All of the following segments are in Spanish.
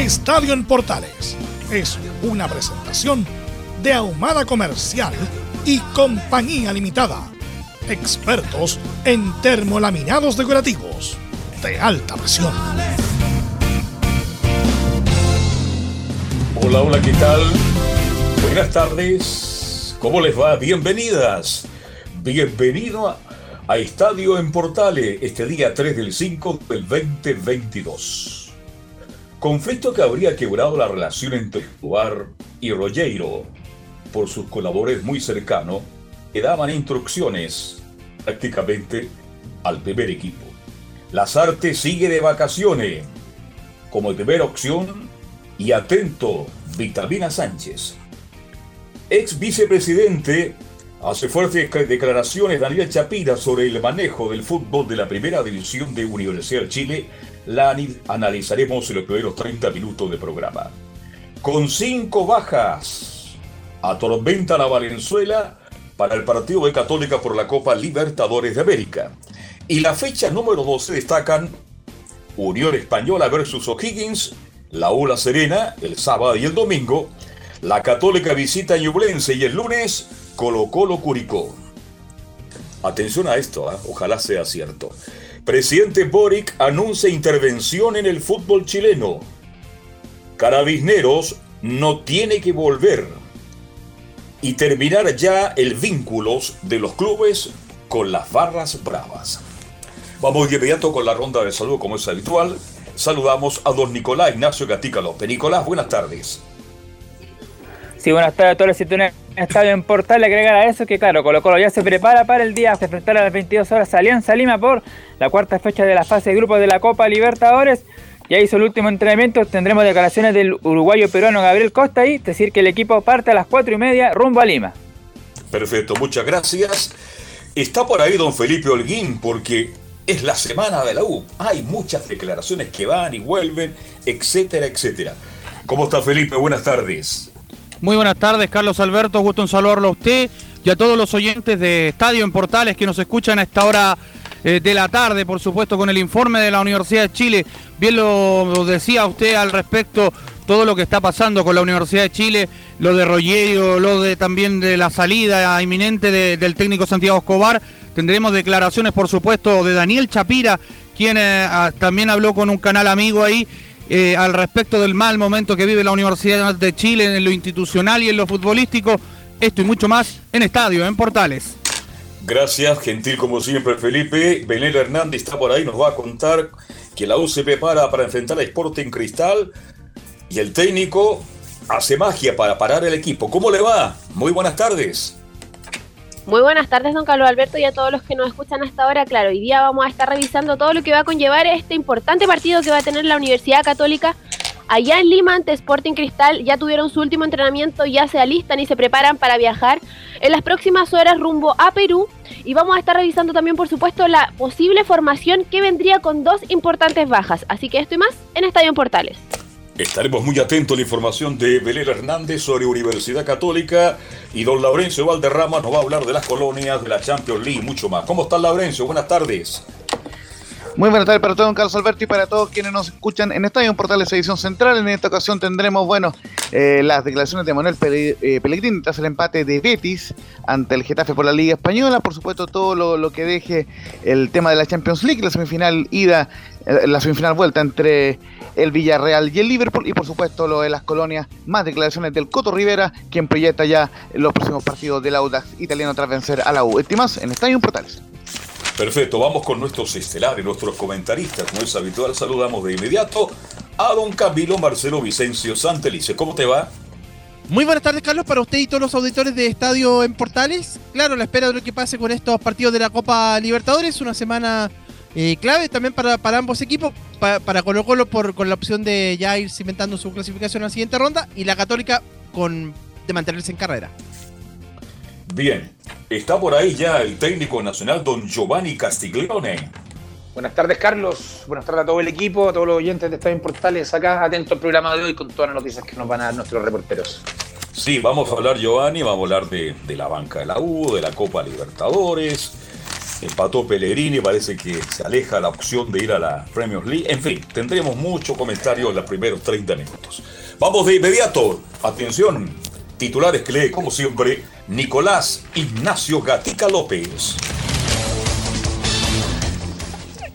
Estadio en Portales es una presentación de Ahumada Comercial y Compañía Limitada. Expertos en termolaminados decorativos de alta presión. Hola, hola, ¿qué tal? Buenas tardes. ¿Cómo les va? Bienvenidas. Bienvenido a, a Estadio en Portales este día 3 del 5 del 2022. Conflicto que habría quebrado la relación entre Tuar y Rogero por sus colaboradores muy cercanos que daban instrucciones prácticamente al primer equipo. Lazarte sigue de vacaciones como primera opción y atento Vitamina Sánchez. Ex vicepresidente hace fuertes declaraciones Daniel Chapira sobre el manejo del fútbol de la primera división de Universidad de Chile la analizaremos en los primeros 30 minutos de programa. Con cinco bajas, atormenta la Valenzuela para el partido de Católica por la Copa Libertadores de América. Y la fecha número 12 destacan Unión Española versus O'Higgins, la Ola Serena el sábado y el domingo, la Católica visita Ñublense y el lunes Colo Colo Curicó. Atención a esto, ¿eh? ojalá sea cierto. Presidente Boric anuncia intervención en el fútbol chileno. Carabisneros no tiene que volver y terminar ya el vínculo de los clubes con las barras bravas. Vamos de inmediato con la ronda de salud como es habitual. Saludamos a don Nicolás Ignacio Gatica López. Nicolás, buenas tardes. Sí, buenas tardes a todos los situaciones estadio en Portal. Agregar a eso que, claro, Colo Colo ya se prepara para el día de enfrentar a las 22 horas Alianza Lima por la cuarta fecha de la fase de grupos de la Copa Libertadores. Ya hizo el último entrenamiento. Tendremos declaraciones del uruguayo peruano Gabriel Costa y decir que el equipo parte a las 4 y media rumbo a Lima. Perfecto, muchas gracias. Está por ahí don Felipe Holguín porque es la semana de la U. Hay muchas declaraciones que van y vuelven, etcétera, etcétera. ¿Cómo está Felipe? Buenas tardes. Muy buenas tardes, Carlos Alberto. Gusto en saludarlo a usted y a todos los oyentes de Estadio en Portales que nos escuchan a esta hora eh, de la tarde, por supuesto, con el informe de la Universidad de Chile. Bien lo, decía usted al respecto, todo lo que está pasando con la Universidad de Chile, lo de Rogerio, lo de también de la salida inminente del técnico Santiago Escobar. Tendremos declaraciones, por supuesto, de Daniel Chapira, quien eh, también habló con un canal amigo ahí eh, al respecto del mal momento que vive la Universidad de Chile en lo institucional y en lo futbolístico. Esto y mucho más en Estadio, en Portales. Gracias, gentil como siempre Felipe. Benel Hernández está por ahí, nos va a contar que la U se prepara para enfrentar a Sporting Cristal y el técnico hace magia para parar el equipo. ¿Cómo le va? Muy buenas tardes. Muy buenas tardes, don Carlos Alberto, y a todos los que nos escuchan hasta ahora. Claro, hoy día vamos a estar revisando todo lo que va a conllevar este importante partido que va a tener la Universidad Católica allá en Lima ante Sporting Cristal. Ya tuvieron su último entrenamiento, ya se alistan y se preparan para viajar en las próximas horas rumbo a Perú. Y vamos a estar revisando también, por supuesto, la posible formación que vendría con dos importantes bajas. Así que esto y más en Estadio Portales. Estaremos muy atentos a la información de Belén Hernández sobre Universidad Católica y don Laurencio Valderrama nos va a hablar de las colonias, de la Champions League y mucho más. ¿Cómo está Laurencio? Buenas tardes. Muy buenas tardes para todos, Carlos Alberto, y para todos quienes nos escuchan en Estadio Portales Edición Central. En esta ocasión tendremos, bueno, eh, las declaraciones de Manuel eh, Pellegrini tras el empate de Betis ante el Getafe por la Liga Española. Por supuesto, todo lo, que deje el tema de la Champions League, la semifinal ida, eh, la semifinal vuelta entre el Villarreal y el Liverpool. Y por supuesto, lo de las colonias, más declaraciones del Coto Rivera, quien proyecta ya los próximos partidos del Audax italiano tras vencer a la U. Este más en Estadio Portales. Perfecto, vamos con nuestros estelares, nuestros comentaristas. Como es habitual, saludamos de inmediato a don Camilo Marcelo Vicencio Santelice. ¿Cómo te va? Muy buenas tardes, Carlos, para usted y todos los auditores de Estadio en Portales. Claro, la espera de lo que pase con estos partidos de la Copa Libertadores, una semana eh, clave también para, para ambos equipos, para Colo Colo por, con la opción de ya ir cimentando su clasificación a la siguiente ronda y la Católica con de mantenerse en carrera. Bien, está por ahí ya el técnico nacional, don Giovanni Castiglione. Buenas tardes, Carlos. Buenas tardes a todo el equipo, a todos los oyentes de Estadio Portales acá, atento al programa de hoy con todas las noticias que nos van a dar nuestros reporteros. Sí, vamos a hablar, Giovanni, vamos a hablar de, la banca de la U, de la Copa Libertadores. Empató Pellegrini, parece que se aleja la opción de ir a la Premier League. En fin, tendremos mucho comentario en los primeros 30 minutos. Vamos de inmediato. Atención, titulares que lee, como siempre, Nicolás Ignacio Gatica López.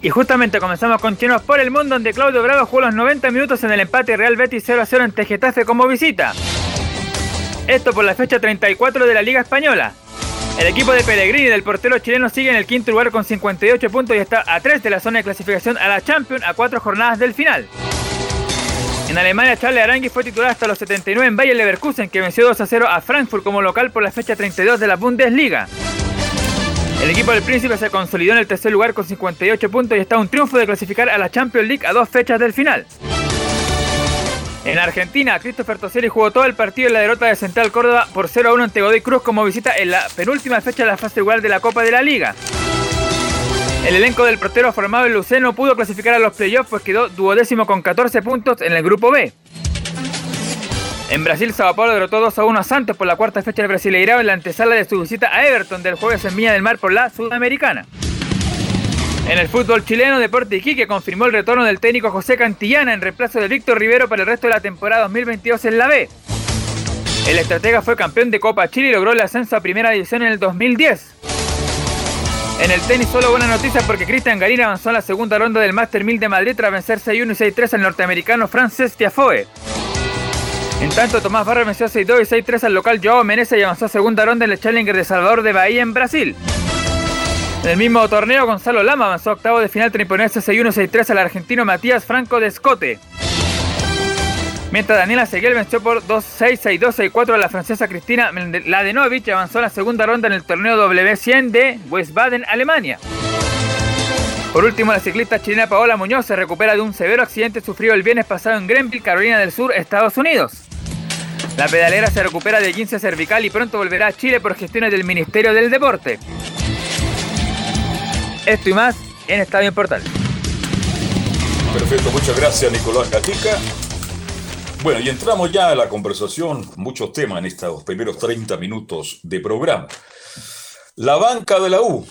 Y justamente comenzamos con Chinos por el Mundo, donde Claudio Bravo jugó los 90 minutos en el empate Real Betis 0 a 0 ante Getafe como visita. Esto por la fecha 34 de la Liga Española. El equipo de Pellegrini del portero chileno sigue en el quinto lugar con 58 puntos y está a 3 de la zona de clasificación a la Champions a 4 jornadas del final. En Alemania, Charles Arangui fue titular hasta los 79 en Bayer Leverkusen, que venció 2 a 0 a Frankfurt como local por la fecha 32 de la Bundesliga. El equipo del Príncipe se consolidó en el tercer lugar con 58 puntos y está a un triunfo de clasificar a la Champions League a dos fechas del final. En Argentina, Christopher Toselli jugó todo el partido en la derrota de Central Córdoba por 0 a 1 ante Godoy Cruz como visita en la penúltima fecha de la fase igual de la Copa de la Liga. El elenco del portero formado en Luceno pudo clasificar a los playoffs pues quedó duodécimo con 14 puntos en el grupo B. En Brasil, Sao Paulo derrotó 2 a 1 a Santos por la cuarta fecha del Brasileirao en la antesala de su visita a Everton del jueves en Viña del Mar por la Sudamericana. En el fútbol chileno, Deporte Iquique confirmó el retorno del técnico José Cantillana en reemplazo de Víctor Rivero para el resto de la temporada 2022 en la B. El estratega fue campeón de Copa Chile y logró el ascenso a Primera División en el 2010. En el tenis solo buena noticia porque Cristian Garín avanzó a la segunda ronda del Master 1000 de Madrid tras vencer 6-1 y 6-3 al norteamericano Frances Tiafoe. En tanto, Tomás Barra venció 6-2 y 6-3 al local Joao Menezes y avanzó a segunda ronda en el Challenger de Salvador de Bahía en Brasil. En el mismo torneo, Gonzalo Lama avanzó a octavo de final tras imponerse 6-1 6-3 al argentino Matías Franco de Escote. Mientras Daniela Seguel venció por 2-6, 6-2, 6-4 a la francesa Cristina Ladenovic avanzó a la segunda ronda en el torneo W100 de Wiesbaden, Alemania. Por último, la ciclista chilena Paola Muñoz se recupera de un severo accidente sufrido el viernes pasado en Greenville, Carolina del Sur, Estados Unidos. La pedalera se recupera de 15 cervical y pronto volverá a Chile por gestiones del Ministerio del Deporte. Esto y más en Estadio Portal. Perfecto, muchas gracias Nicolás Gatica. Bueno, y entramos ya a la conversación, muchos temas en estos primeros 30 minutos de programa. La banca de la U,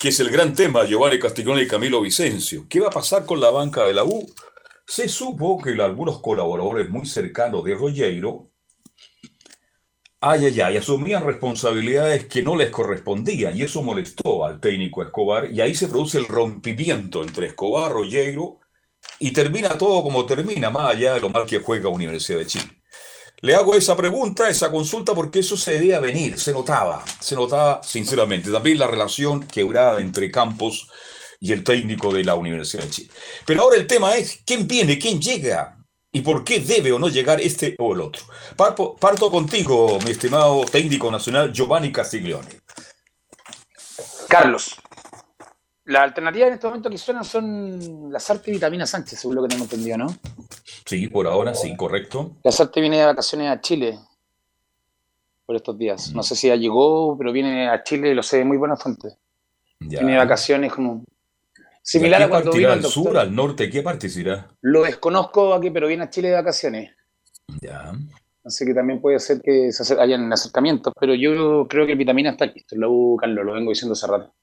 que es el gran tema, Giovanni Castiglione y Camilo Vicencio. ¿Qué va a pasar con la banca de la U? Se supo que algunos colaboradores muy cercanos de Rollero, ay, ay, ay, asumían responsabilidades que no les correspondían y eso molestó al técnico Escobar y ahí se produce el rompimiento entre Escobar, Rollero y termina todo como termina, más allá de lo mal que juega Universidad de Chile. Le hago esa pregunta, esa consulta, porque eso se debía venir, se notaba, se notaba sinceramente. También la relación quebrada entre Campos y el técnico de la Universidad de Chile. Pero ahora el tema es, ¿quién viene? ¿Quién llega? ¿Y por qué debe o no llegar este o el otro? Parto, parto contigo, mi estimado técnico nacional Giovanni Castiglione. Carlos, las alternativas en este momento que suenan son la Sarte y Vitamina Sánchez, según lo que tengo entendido, ¿no? Sí, por ahora sí, correcto. La Sarte viene de vacaciones a Chile por estos días. No sé si ya llegó, pero viene a Chile, lo sé de muy buena fuente. Viene de vacaciones como similar a, cuando vino al sur, al norte, ¿qué parte irá? Lo desconozco aquí, pero viene a Chile de vacaciones. Ya. Así que también puede ser que se hayan acercamientos, pero yo creo que el vitamina está listo. Lo, Carlos, lo vengo diciendo hace rato.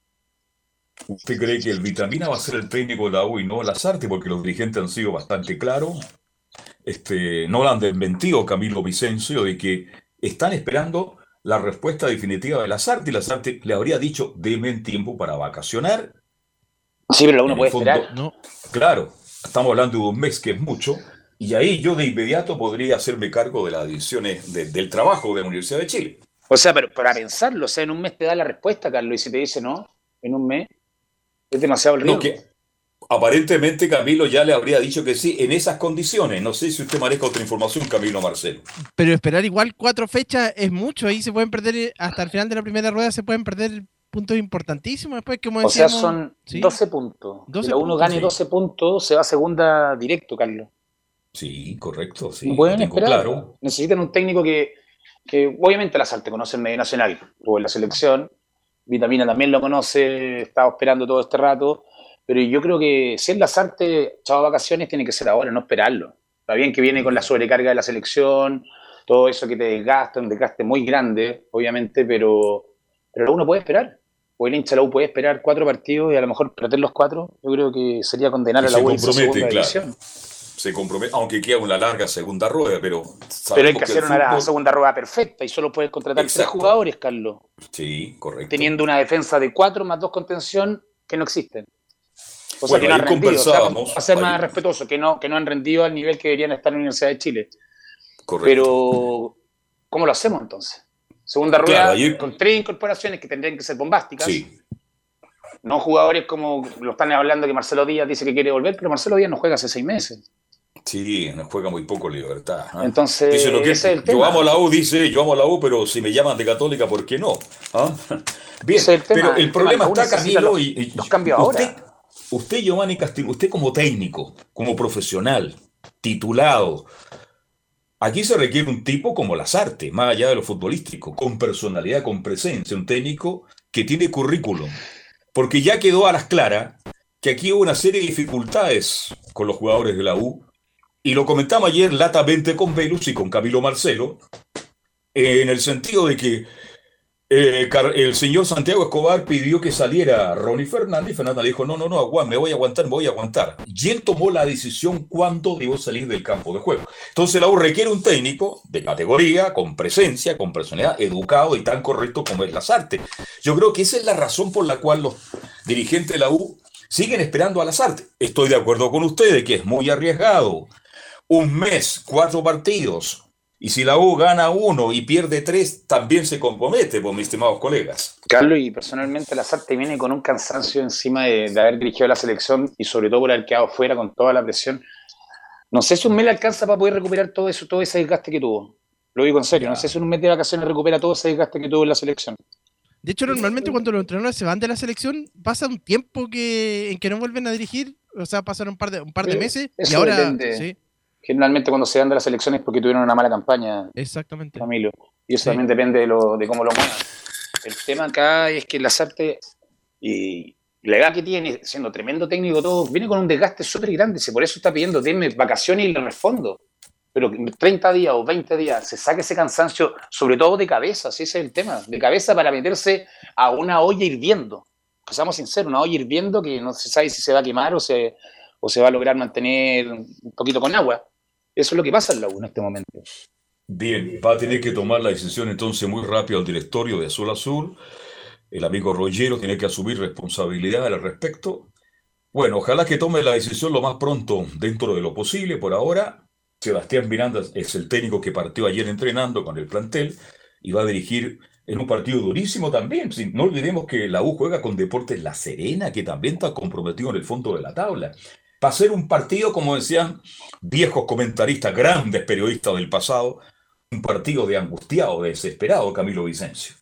¿Usted cree que el Vitamina va a ser el técnico de la U y no Lazarte? Porque los dirigentes han sido bastante claros. Este, no lo han desmentido Camilo Vicencio de que están esperando la respuesta definitiva de Lazarte y Lazarte le habría dicho, denme tiempo para vacacionar. Sí, pero uno puede esperar. No. Claro, estamos hablando de un mes que es mucho, y ahí yo de inmediato podría hacerme cargo de las decisiones del trabajo de la Universidad de Chile. O sea, pero para pensarlo, o sea, en un mes te da la respuesta, Carlos, y si te dice no, en un mes, es demasiado el riesgo. que aparentemente Camilo ya le habría dicho que sí en esas condiciones. No sé si usted maneja otra información, Camilo Marcelo. Pero esperar igual cuatro fechas es mucho. Ahí se pueden perder, hasta el final de la primera rueda se pueden perder puntos importantísimos. Después, como o sea, son 12 puntos. si uno gane 12 puntos, se va a segunda directo, Carlos. Sí, correcto. Sí, Pueden esperar. Claro. Necesitan un técnico que, que obviamente la Salte conoce en medio nacional o en la selección. Vitamina también lo conoce, estaba esperando todo este rato. Pero yo creo que si es Lazarte, chavo vacaciones, tiene que ser ahora, no esperarlo. Está bien que viene con la sobrecarga de la selección, todo eso que te desgasta, un desgaste muy grande, obviamente, pero, pero uno puede esperar. O el hincha la U puede esperar cuatro partidos y a lo mejor perder los cuatro. Yo creo que sería condenar a la U en segunda claro. Se compromete, aunque queda una larga segunda rueda, pero. Pero hay que hacer una segunda rueda perfecta y solo puedes contratar tres jugadores, Carlos. Sí, correcto. Teniendo una defensa de cuatro más dos contención que no existen. O sea, que no han rendido. a ser más respetuoso, que no, que no han rendido al nivel que deberían estar en la Universidad de Chile. Correcto. Pero, ¿cómo lo hacemos entonces? Segunda rueda con tres incorporaciones que tendrían que ser bombásticas. Sí. No jugadores como lo están hablando que Marcelo Díaz dice que quiere volver, pero Marcelo Díaz no juega hace seis meses. Sí, nos juega muy poco Libertad. ¿ah? Entonces, yo amo la U, dice, yo amo la U, pero si me llaman de católica, ¿por qué no? ¿Ah? Bien, pero el problema está, Camilo, y, los cambio ahora usted, Giovanni Castillo, usted como técnico, como profesional, titulado, aquí se requiere un tipo como Lazarte, más allá de lo futbolístico, con personalidad, con presencia, un técnico que tiene currículum. Porque ya quedó a las claras que aquí hubo una serie de dificultades con los jugadores de la U, y lo comentamos ayer latamente con Velus y con Camilo Marcelo, en el sentido de que eh, el señor Santiago Escobar pidió que saliera Ronnie Fernández Fernández dijo, no, no, no, aguanta, me voy a aguantar, me voy a aguantar. Y él tomó la decisión cuándo debo salir del campo de juego. Entonces la U requiere un técnico de categoría, con presencia, con personalidad, educado y tan correcto como es Lazarte. Yo creo que esa es la razón por la cual los dirigentes de la U siguen esperando a Lazarte. Estoy de acuerdo con ustedes que es muy arriesgado. Un mes, cuatro partidos, y si la U gana uno y pierde tres, también se compromete, pues, mis estimados colegas. Carlos, y personalmente la Sarte viene con un cansancio encima de, haber dirigido la selección y sobre todo por haber quedado fuera con toda la presión. No sé si un mes le alcanza para poder recuperar todo eso, todo ese desgaste que tuvo. Lo digo en serio, no sé si un mes de vacaciones recupera todo ese desgaste que tuvo en la selección. De hecho, normalmente cuando los entrenadores se van de la selección, pasa un tiempo que, en que no vuelven a dirigir, o sea, pasaron un par de, un par de meses y ahora... Sí generalmente cuando se dan de las elecciones porque tuvieron una mala campaña. Exactamente. Camilo. Y eso también depende de, lo, de cómo lo muevan. El tema acá es que las artes y la edad que tiene, siendo tremendo técnico todo, viene con un desgaste súper grande. Si por eso está pidiendo, denme vacaciones y le respondo. Pero 30 días o 20 días se saque ese cansancio, sobre todo de cabeza, ese es el tema, de cabeza para meterse a una olla hirviendo. Pues seamos sinceros, una olla hirviendo que no se sabe si se va a quemar o se, o se va a lograr mantener un poquito con agua. Eso es lo que pasa en la U en este momento. Bien, va a tener que tomar la decisión entonces muy rápido el directorio de Azul Azul. El amigo Rollero tiene que asumir responsabilidad al respecto. Bueno, ojalá que tome la decisión lo más pronto dentro de lo posible. Por ahora, Sebastián Miranda es el técnico que partió ayer entrenando con el plantel y va a dirigir en un partido durísimo también. No olvidemos que la U juega con Deportes La Serena, que también está comprometido en el fondo de la tabla. Va a ser un partido, como decían viejos comentaristas, grandes periodistas del pasado, un partido de angustiado, de desesperado, Camilo Vicencio.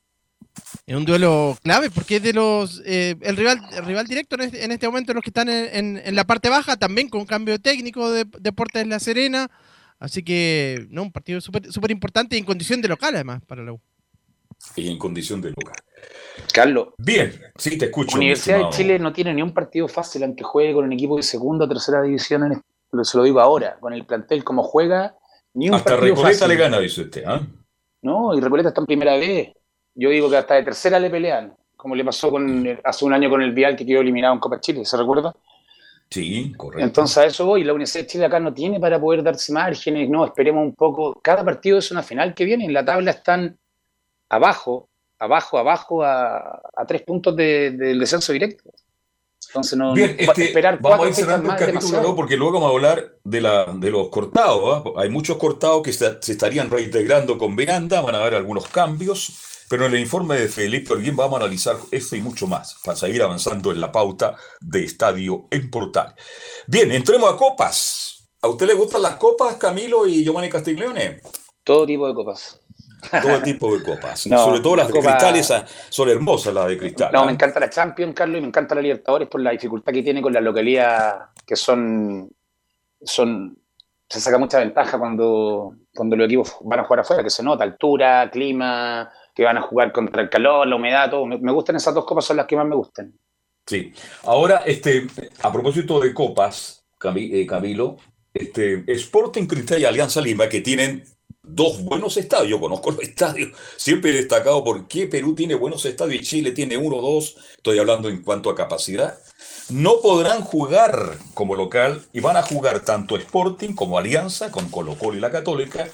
Es un duelo clave porque es de los eh, el rival rival directo este, en este, momento los que están en, la parte baja también con cambio técnico de Deportes La Serena. Así que no un partido súper importante y en condición de local además para la U. Y en condición de local Carlos. Bien, sí, te escucho. Universidad de Chile no tiene ni un partido fácil, aunque juegue con un equipo de segunda o tercera división, en, se lo digo ahora, con el plantel como juega, ni un hasta partido Recoleta le gana, dice usted. ¿ah? No, y Recoleta está en primera vez. Yo digo que hasta de tercera le pelean. como le pasó con hace un año con el Vial que quedó eliminado en Copa Chile, ¿se recuerda? Sí, correcto. Entonces a eso voy, la Universidad de Chile acá no tiene para poder darse márgenes, no, esperemos un poco. Cada partido es una final que viene, en la tabla están abajo, abajo, abajo, a, tres puntos del descenso directo. Entonces no, Bien, este, esperar vamos a ir cerrando el capítulo porque luego vamos a hablar de, la, de los cortados. ¿ah? Hay muchos cortados que se, estarían reintegrando con Miranda, van a haber algunos cambios. Pero en el informe de Felipe Orguín vamos a analizar esto y mucho más para seguir avanzando en la pauta de Estadio en Portal. Bien, entremos a copas. ¿A usted le gustan las copas, Camilo y Giovanni Castiglione? Todo tipo de copas. Todo tipo de copas. Sobre todo las de cristal, son hermosas las de cristal. No, me ¿eh? encanta la Champions, Carlos, y me encanta la Libertadores por la dificultad que tiene con la localidad, que son, son se saca mucha ventaja cuando, cuando los equipos van a jugar afuera, que se nota, altura, clima, que van a jugar contra el calor, la humedad, todo. Me, gustan esas dos copas, son las que más me gustan. Sí. Ahora, este, a propósito de copas, eh, Camilo, este, Sporting Cristal y Alianza Lima, que tienen dos buenos estadios, yo conozco los estadios, siempre he destacado por qué Perú tiene buenos estadios y Chile tiene uno o dos, estoy hablando en cuanto a capacidad, no podrán jugar como local y van a jugar tanto Sporting como Alianza con Colo Colo y la Católica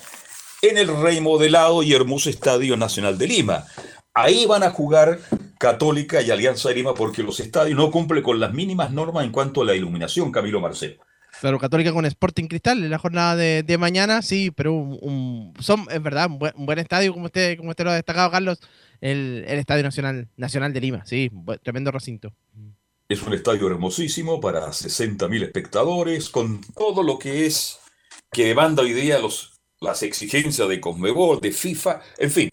en el remodelado y hermoso Estadio Nacional de Lima. Ahí van a jugar Católica y Alianza de Lima porque los estadios no cumplen con las mínimas normas en cuanto a la iluminación, Camilo Marcelo. Claro, Católica con Sporting Cristal en la jornada de, mañana, sí, pero un, son, es verdad, un buen, estadio, como usted, como usted lo ha destacado, Carlos, el, Estadio Nacional, Nacional de Lima, sí, tremendo recinto. Es un estadio hermosísimo para 60.000 espectadores, con todo lo que es, que demanda hoy día los las exigencias de Conmebol, de FIFA, en fin.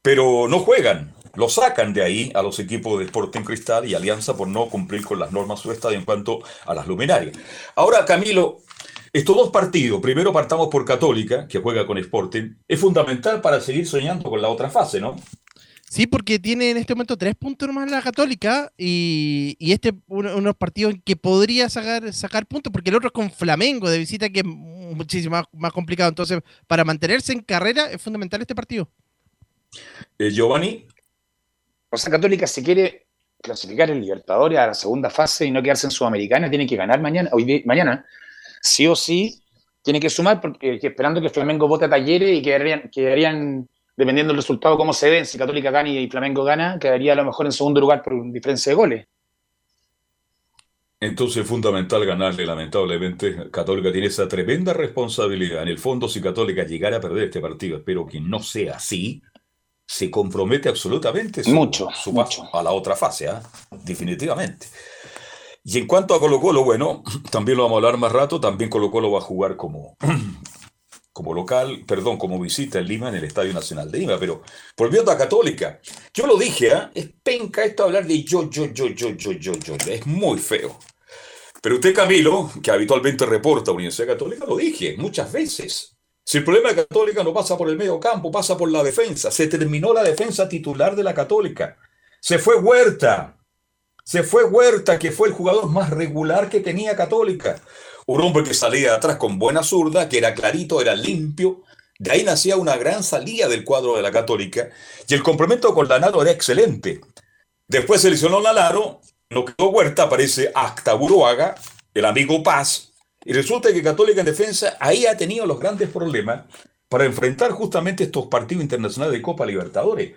Pero no juegan, lo sacan de ahí a los equipos de Sporting Cristal y Alianza por no cumplir con las normas su estadio en cuanto a las luminarias. Ahora, Camilo, estos dos partidos, primero partamos por Católica, que juega con Sporting, es fundamental para seguir soñando con la otra fase, ¿no? Sí, porque tiene en este momento tres puntos más la Católica y, este unos partidos que podría sacar, sacar puntos, porque el otro es con Flamengo de visita, que es muchísimo más, complicado. Entonces, para mantenerse en carrera es fundamental este partido. Eh, Giovanni. Sea, Católica, si quiere clasificar el Libertadores a la segunda fase y no quedarse en Sudamericana, tiene que ganar mañana, hoy mañana. Sí o sí, tiene que sumar, porque esperando que Flamengo vote a Talleres y quedarían, quedarían dependiendo del resultado, cómo se ve, si Católica gana y Flamengo gana, quedaría a lo mejor en segundo lugar por diferencia de goles. Entonces es fundamental ganarle, lamentablemente. Católica tiene esa tremenda responsabilidad. En el fondo, si Católica llegara a perder este partido, espero que no sea así, se compromete absolutamente su, mucho, paso a la otra fase, ¿ah? definitivamente. Y en cuanto a Colo Colo, bueno, también lo vamos a hablar más rato, también Colo Colo va a jugar como, como local, perdón, como visita en Lima en el Estadio Nacional de Lima, pero volviendo a Católica, yo lo dije, ¿eh? es penca esto hablar de yo, yo, yo, yo, yo, yo, yo, es muy feo. Pero usted, Camilo, que habitualmente reporta Universidad Católica, lo dije muchas veces. Si el problema de Católica no pasa por el medio campo, pasa por la defensa. Se terminó la defensa titular de la Católica. Se fue Huerta. Se fue Huerta, que fue el jugador más regular que tenía Católica. Un hombre que salía atrás con buena zurda, que era clarito, era limpio. De ahí nacía una gran salida del cuadro de la Católica. Y el complemento con Lanaro era excelente. Después seleccionó Lanaro, no quedó Huerta, aparece Acta Buruaga, el amigo Paz. Y resulta que Católica en defensa ahí ha tenido los grandes problemas para enfrentar justamente estos partidos internacionales de Copa Libertadores.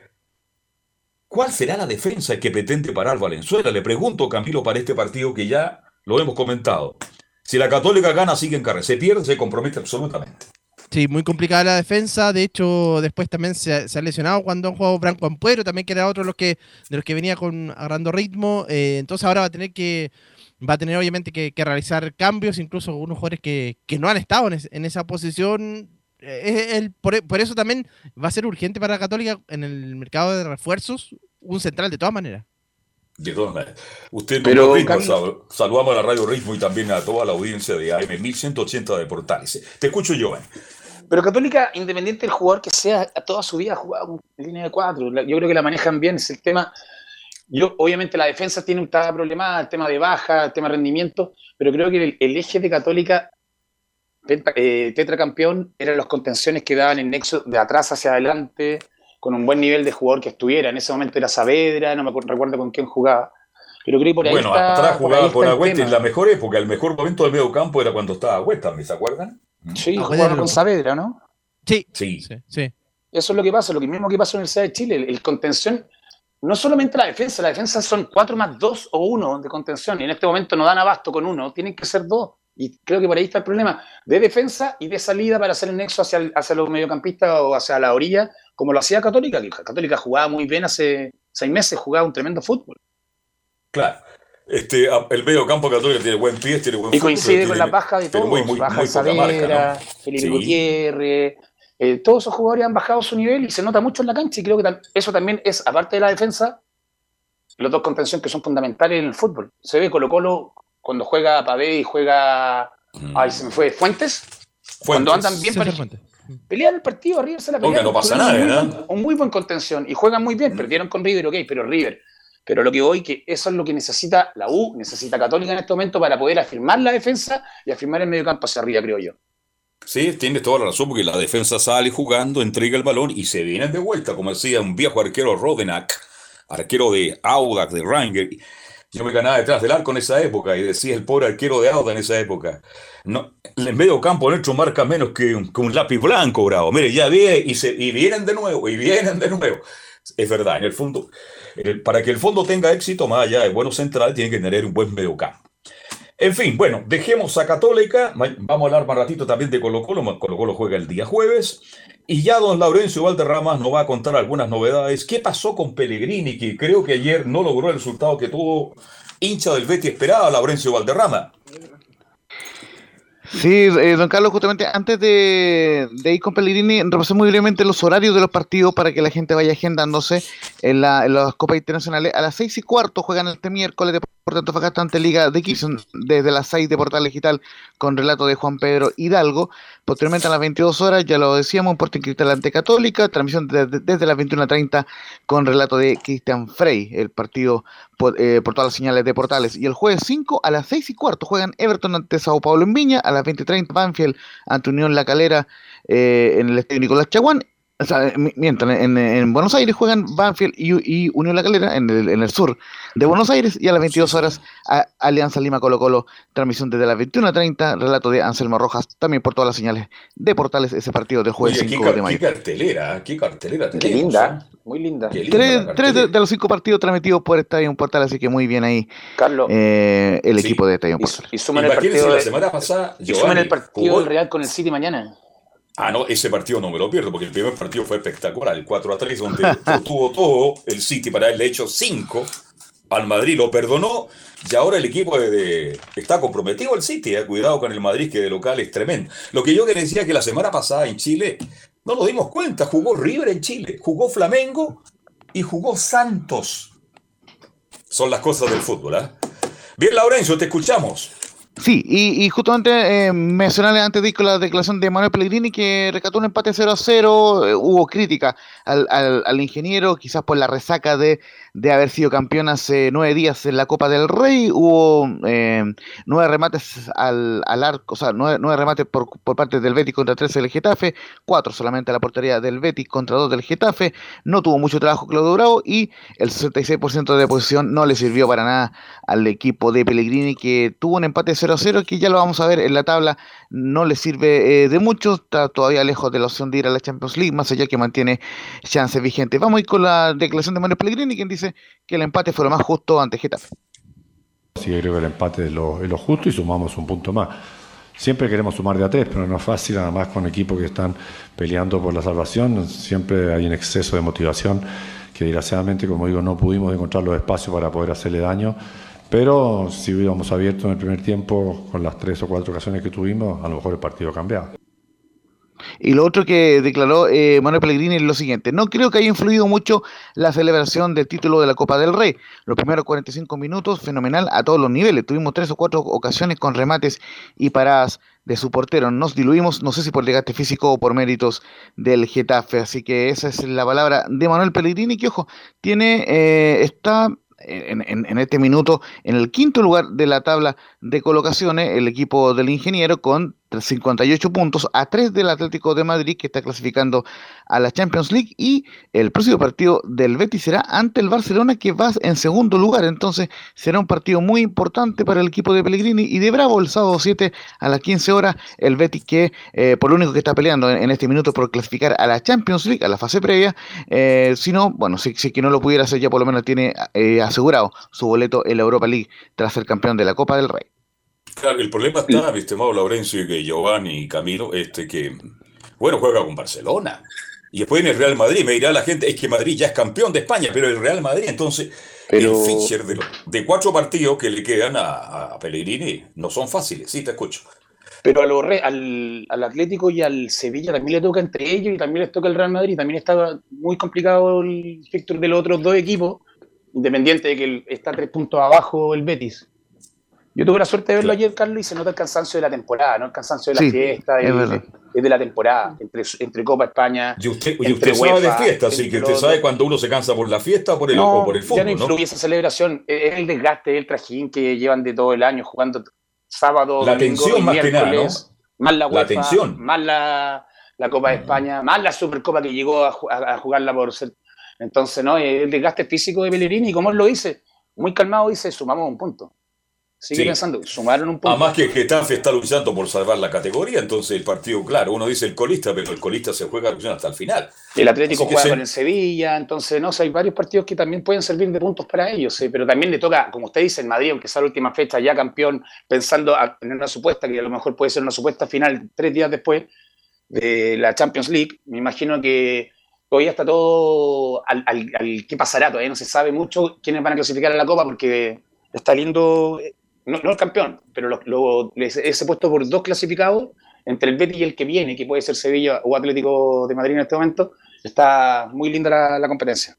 ¿Cuál será la defensa que pretende parar Valenzuela? Le pregunto, Camilo, para este partido que ya lo hemos comentado. Si la Católica gana, sigue en carrera. Se pierde, se compromete absolutamente. Sí, muy complicada la defensa. De hecho, después también se, ha lesionado cuando han jugado Branco Ampuero, también que era otro de los que, venía con agarrando ritmo. Eh, entonces ahora va a tener que, va a tener obviamente que, realizar cambios, incluso algunos jugadores que, no han estado en, esa posición. Eh, por, por, eso también va a ser urgente para la Católica en el mercado de refuerzos un central de todas maneras. De todas maneras. Usted Pero, saludamos a la Radio Ritmo y también a toda la audiencia de AM 1180 de Portales. Te escucho, Joven. Pero Católica, independiente del jugador que sea, a toda su vida ha jugado en línea de cuatro. Yo creo que la manejan bien. Es el tema. Yo, obviamente, la defensa tiene un problema, el tema de baja, el tema de rendimiento, pero creo que el, eje de Católica, eh, tetracampeón, eran las contenciones que daban el nexo de atrás hacia adelante, con un buen nivel de jugador que estuviera. En ese momento era Saavedra, no me recuerdo con quién jugaba. Pero creo que por ahí bueno, está, atrás jugaba por el Agüete en la mejor época, el mejor momento del medio campo era cuando estaba Agüeta, ¿me se acuerdan? Sí, Ah, jugaba con Saavedra, ¿no? Sí, Sí. sí, sí. Eso es lo que pasa, lo que mismo que pasa en la Universidad de Chile. El, el contención, no solamente la defensa, la defensa son 4 más 2 o 1 de contención, y en este momento no dan abasto con uno, tienen que ser dos. Y creo que por ahí está el problema de defensa y de salida para hacer el nexo hacia, el- hacia los mediocampistas o hacia la orilla, como lo hacía Católica, que Católica jugaba muy bien hace seis meses, jugaba un tremendo fútbol. Claro. Este, a- el medio campo católico tiene buen pie, tiene buen Y coincide con tiene- las bajas de todos, muy, muy, baja muy. Felipe Sí. Gutiérrez, eh, todos esos jugadores han bajado su nivel y se nota mucho en la cancha y creo que eso también es, aparte de la defensa, los dos contención que son fundamentales en el fútbol. Se ve Colo Colo cuando juega Pavé y juega, Mm. ay se me fue, Fuentes, cuando andan bien. Fuentes. Pelean el partido, River se la Oiga, pelean. no pasa nada, un muy ¿verdad? buen- Un muy buen contención y juegan muy bien. Perdieron con River, ok, pero River. Pero lo que voy, que eso es lo que necesita la U, necesita Católica en este momento para poder afirmar la defensa y afirmar el medio campo hacia arriba, creo yo. Sí, tienes toda la razón, porque la defensa sale jugando, entrega el balón y se vienen de vuelta, como decía un viejo arquero Rodenak, arquero de Audax, de Ranger. Yo me ganaba detrás del arco en esa época y decía el pobre arquero de Audax en esa época. No, en medio campo nuestro marca menos que un, que lápiz blanco, bravo. Mire, ya viene y, se, y vienen de nuevo, y vienen de nuevo. Es verdad, en el fondo, el- para que el fondo tenga éxito, más allá de buenos centrales, tiene que tener un buen medio campo. En fin, bueno, dejemos a Católica. Vamos a hablar más ratito también de Colo Colo. Colo Colo juega el día jueves. Y ya don Laurencio Valderramas nos va a contar algunas novedades. ¿Qué pasó con Pellegrini? Que creo que ayer no logró el resultado que tuvo hincha del Betty esperaba Laurencio Valderrama. Sí, eh, don Carlos, justamente antes de, ir con Pellegrini, repasé muy brevemente los horarios de los partidos para que la gente vaya agendándose en, la, en las Copas Internacionales. A las seis y cuarto juegan este miércoles de Deportes Antofagasta ante Liga de Quito desde las 6 de Portal Digital con relato de Juan Pedro Hidalgo. Posteriormente a las 22 horas, ya lo decíamos, Sporting Cristal ante Católica, transmisión de- desde las 21.30 con relato de Cristian Frey, el partido por, eh, por todas las señales de portales. Y el jueves 5 a las 6 y cuarto juegan Everton ante Sao Paulo en Viña, a las 20.30 Banfield ante Unión La Calera eh, en el Estadio Nicolás Chaguán. O sea, mi- miento, en, en Buenos Aires juegan Banfield y, y Unión La Calera en el, en el sur de Buenos Aires y a las 22 horas a Alianza Lima Colo Colo, transmisión desde las 21.30, relato de Anselmo Rojas, también por todas las señales de portales, ese partido del jueves Oye, qué, 5 car- de mayo. qué cartelera, qué cartelera Qué linda, ¿eh? muy linda. Qué linda Tres, de, de los cinco partidos transmitidos por Estadio Portal, así que muy bien ahí Carlos, eh, el Sí. equipo de Estadio y, Portal. y suman el partido, la de- semana pasada, y suman el partido jugó- del Real con el City mañana. Ah, no, ese partido no me lo pierdo, porque el primer partido fue espectacular, el 4 a 3, donde tuvo todo el City para haberle hecho 5 al Madrid, lo perdonó, y ahora el equipo está comprometido al City, eh, cuidado con el Madrid, que de local es tremendo. Lo que yo que decía que la semana pasada en Chile, no nos dimos cuenta, jugó River en Chile, jugó Flamengo y jugó Santos. Son las cosas del fútbol, ¿ah? Bien, Laurencio, te escuchamos. Sí, y, y justamente eh, mencionarle antes de la declaración de Manuel Pellegrini que rescató un empate 0 a 0, eh, hubo crítica al, al- al ingeniero, quizás por la resaca de, de haber sido campeón hace nueve días en la Copa del Rey, hubo eh, nueve remates al, al arco, o sea, nueve, nueve remates por, por parte del Betis contra 13 del Getafe, cuatro solamente a la portería del Betis contra dos del Getafe, no tuvo mucho trabajo Claudio Bravo y el 66% de posición no le sirvió para nada al equipo de Pellegrini que tuvo un empate 0 a 0 que ya lo vamos a ver en la tabla, no le sirve eh, de mucho, está todavía lejos de la opción de ir a la Champions League, más allá que mantiene chances vigentes. Vamos a ir con la declaración de Manuel Pellegrini, quien dice que el empate fue lo más justo ante Getafe. Así que creo que el empate es lo, justo y sumamos un punto más. Siempre queremos sumar de a tres, pero no es fácil, nada más con equipos que están peleando por la salvación. Siempre hay un exceso de motivación que desgraciadamente, como digo, no pudimos encontrar los espacios para poder hacerle daño. Pero si hubiéramos abierto en el primer tiempo con las tres o cuatro ocasiones que tuvimos, a lo mejor el partido cambiaba. Y lo otro que declaró eh, Manuel Pellegrini es lo siguiente, no creo que haya influido mucho la celebración del título de la Copa del Rey. Los primeros 45 minutos, fenomenal a todos los niveles. Tuvimos tres o cuatro ocasiones con remates y paradas de su portero. Nos diluimos, no sé si por desgaste físico o por méritos del Getafe. Así que esa es la palabra de Manuel Pellegrini, que ojo, tiene, eh, está en, en- en este minuto en el quinto lugar de la tabla de colocaciones, el equipo del ingeniero con 58 puntos a 3 del Atlético de Madrid que está clasificando a la Champions League y el próximo partido del Betis será ante el Barcelona que va en segundo lugar, entonces será un partido muy importante para el equipo de Pellegrini y de Bravo el sábado 7 a las 15 horas el Betis que eh, por lo único que está peleando en, este minuto por clasificar a la Champions League, a la fase previa, eh, si no, bueno, si, si, que no lo pudiera hacer ya por lo menos tiene eh, asegurado su boleto en la Europa League tras ser campeón de la Copa del Rey. Claro, el problema está, mi estimado Laurencio y que Giovanni y Camilo, este que, bueno, juega con Barcelona. Y después en el Real Madrid, me dirá la gente, es que Madrid ya es campeón de España, pero el Real Madrid, entonces, el Fischer de, cuatro partidos que le quedan a, Pellegrini no son fáciles, sí, te escucho. Pero al, al, Atlético y al Sevilla también le toca entre ellos y también les toca el Real Madrid. También está muy complicado el sector de los otros dos equipos, independiente de que está tres puntos abajo el Betis. Yo tuve la suerte de verlo ayer, Carlos, y se nota el cansancio de la temporada, ¿no? El cansancio de la fiesta, es, de, la temporada, entre, entre Copa España. Y usted, y usted sabe de fiesta, así que usted sabe cuando uno se cansa por la fiesta o por el, o por el fútbol. Ya no influye esa celebración, es el desgaste, el trajín que llevan de todo el año jugando sábado, la tensión más que nada, ¿no? Más la UEFA, tensión. más la, la Copa de España, más la Supercopa que llegó a, a, jugarla por ser. Entonces, ¿no? El desgaste físico de Bellerini, y como él lo dice, muy calmado dice, sumamos un punto. Sigue pensando, sumaron un poco. Además que Getafe está luchando por salvar la categoría, entonces el partido, claro, uno dice el colista, pero el colista se juega hasta el final. El Atlético juega con el Sevilla, entonces no, hay varios partidos que también pueden servir de puntos para ellos, pero también le toca, como usted dice, en Madrid, aunque sea la última fecha, ya campeón, pensando en una supuesta, que a lo mejor puede ser una supuesta final tres días después de la Champions League, me imagino que todavía está todo al, al, al qué pasará, todavía no se sabe mucho quiénes van a clasificar a la Copa porque está lindo no, el campeón, pero lo, ese puesto por dos clasificados, entre el Betis y el que viene, que puede ser Sevilla o Atlético de Madrid en este momento, está muy linda la, competencia.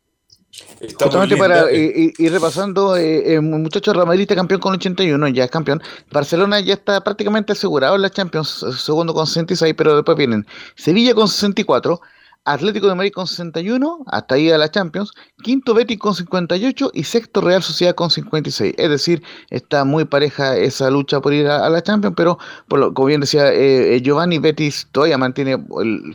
Justamente para ir, repasando, eh, eh, muchachos, Real Madrid está campeón con 81, ya es campeón. Barcelona ya está prácticamente asegurado en la Champions, segundo con 66, pero después vienen Sevilla con 64, Atlético de Madrid con 61, hasta ahí a la Champions, quinto Betis con 58 y sexto Real Sociedad con 56. Es decir, está muy pareja esa lucha por ir a, la Champions, pero por lo, como bien decía eh, eh, Giovanni, Betis todavía mantiene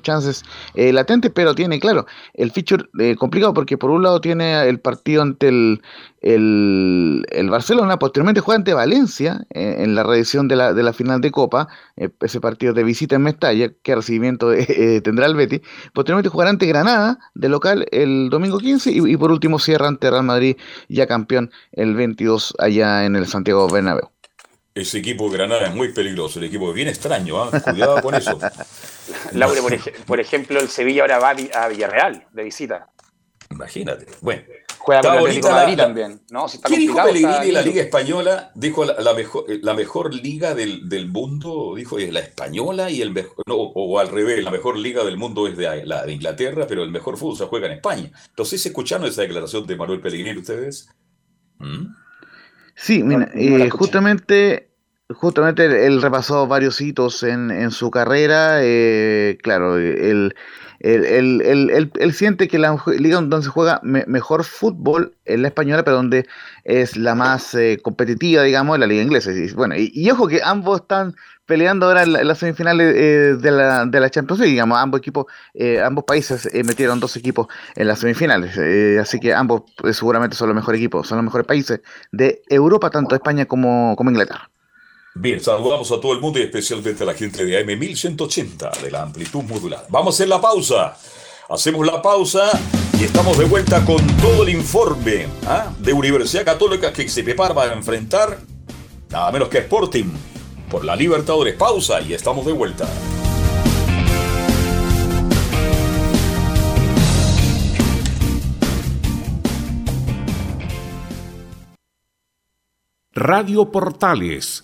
chances eh, latentes, pero tiene, claro, el feature complicado porque por un lado tiene el partido ante el, el, el, Barcelona posteriormente juega ante Valencia eh, en la reedición de la, de la final de Copa, eh, ese partido de visita en Mestalla, que recibimiento eh, tendrá el Betis. Posteriormente jugará ante Granada de local el domingo 15 y, por último cierra ante Real Madrid, ya campeón el 22 allá en el Santiago Bernabéu. Ese equipo de Granada es muy peligroso, el equipo es bien extraño, ¿ah? cuidado con eso. Laure, por, ejemplo, el Sevilla ahora va a Villarreal de visita. Imagínate. Bueno, Juega con el Atlético Madrid también, ¿no? ¿Qué dijo Pellegrini la Liga Española? Dijo la, mejor, la mejor liga del, del, mundo, dijo, es la española y el mejor, no, o, al revés, la mejor liga del mundo es de, la de Inglaterra, pero el mejor fútbol se juega en España. Entonces, ¿escucharon esa declaración de Manuel Pellegrini ustedes? ¿Mm? Sí, mira, eh, justamente justamente él, repasó varios hitos en, en su carrera. Eh, claro, el, él, siente que la liga donde se juega mejor fútbol es la española, pero donde es la más eh, competitiva, digamos, la liga inglesa. Y, bueno, y, ojo que ambos están peleando ahora en, las semifinales eh, de, la, de la Champions League, digamos, ambos equipos, eh, ambos países metieron dos equipos en las semifinales, así que ambos seguramente son los mejores equipos, son los mejores países de Europa, tanto España como, como Inglaterra. Bien, saludamos a todo el mundo y especialmente a la gente de AM 1180 de la amplitud modular. Vamos a hacer la pausa. Hacemos la pausa y estamos de vuelta con todo el informe ¿ah? de Universidad Católica que se prepara para enfrentar nada menos que Sporting por la Libertadores. Pausa y estamos de vuelta. Radio Portales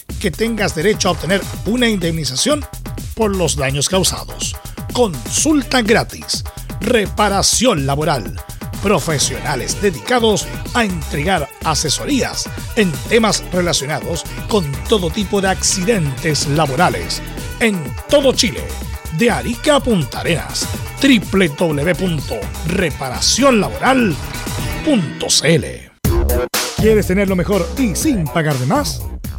tengas derecho a obtener una indemnización por los daños causados. Consulta gratis. Reparación laboral. Profesionales dedicados a entregar asesorías en temas relacionados con todo tipo de accidentes laborales en todo Chile, de Arica a Punta Arenas. www.reparacionlaboral.cl ¿Quieres tener lo mejor y sin pagar de más?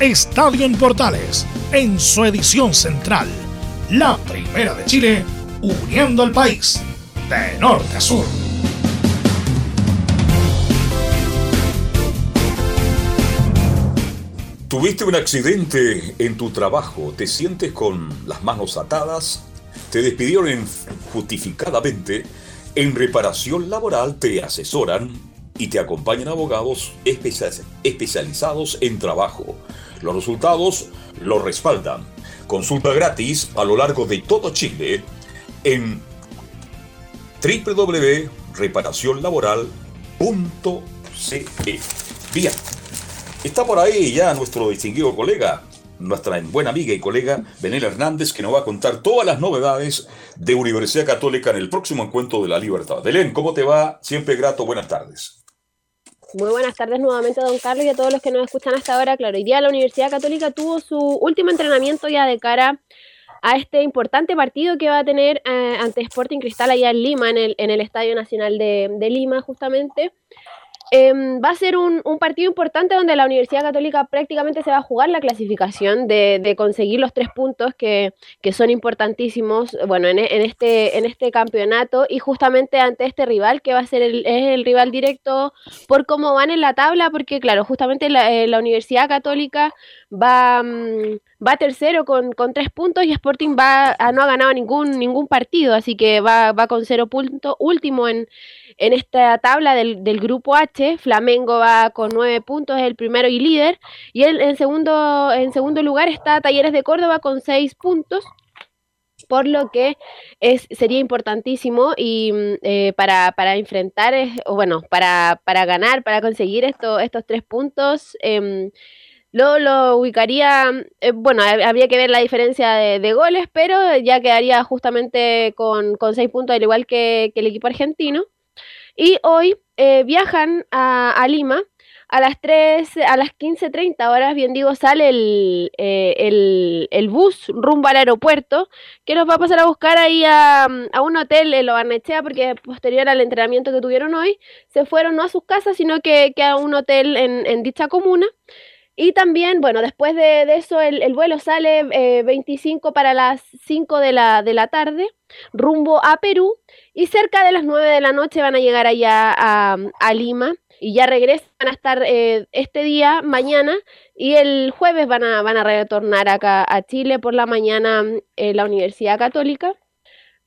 Estadio en Portales en su edición central. La primera de Chile, uniendo al país de norte a sur. ¿Tuviste un accidente en tu trabajo? ¿Te sientes con las manos atadas? ¿Te despidieron injustificadamente? En reparación laboral te asesoran y te acompañan abogados especia- especializados en trabajo. Los resultados lo respaldan. Consulta gratis a lo largo de todo Chile en www.reparacionlaboral.cl. Bien, está por ahí ya nuestro distinguido colega, nuestra buena amiga y colega Benel Hernández, que nos va a contar todas las novedades de Universidad Católica en el próximo encuentro de la Libertad. Belén, ¿cómo te va? Siempre grato, buenas tardes. Muy buenas tardes nuevamente, don Carlos, y a todos los que nos escuchan hasta ahora. Claro, hoy día la Universidad Católica tuvo su último entrenamiento ya de cara a este importante partido que va a tener eh, ante Sporting Cristal allá en Lima, en el, en el Estadio Nacional de, de Lima, justamente. Em, va a ser un, un partido importante donde la Universidad Católica prácticamente se va a jugar la clasificación de, de conseguir los tres puntos que, que son importantísimos bueno, en, en este, en este campeonato. Y justamente ante este rival que va a ser el, es el rival directo por cómo van en la tabla, porque claro, justamente la, eh, la Universidad Católica va, mm, va tercero con, con tres puntos y Sporting va no ha ganado ningún, ningún partido, así que va, va con cero puntos, último en, en esta tabla del, del grupo H. Flamengo va con nueve puntos, es el primero y líder, y el, en, segundo, en segundo lugar está Talleres de Córdoba con seis puntos por lo que es, sería importantísimo y mm, eh, para, para enfrentar, o bueno, para, para ganar, para conseguir esto, estos tres puntos, em, lo, lo ubicaría, eh, bueno, hab- habría que ver la diferencia de, goles, pero ya quedaría justamente con, con seis puntos, al igual que el equipo argentino. Y hoy eh, viajan a, Lima. A las 3, a las 15.30 horas, bien digo, sale el, eh, el, bus rumbo al aeropuerto que los va a pasar a buscar ahí a, a un hotel en Lo Barnechea porque posterior al entrenamiento que tuvieron hoy se fueron no a sus casas sino que, que a un hotel en, en dicha comuna y también, bueno, después de, eso el, el vuelo sale eh, 25 para las 5 de la, de la tarde rumbo a Perú y cerca de las 9 de la noche van a llegar allá a, Lima y ya regresan a estar eh, este día, mañana, y el jueves van a, van a retornar acá a Chile por la mañana en la Universidad Católica.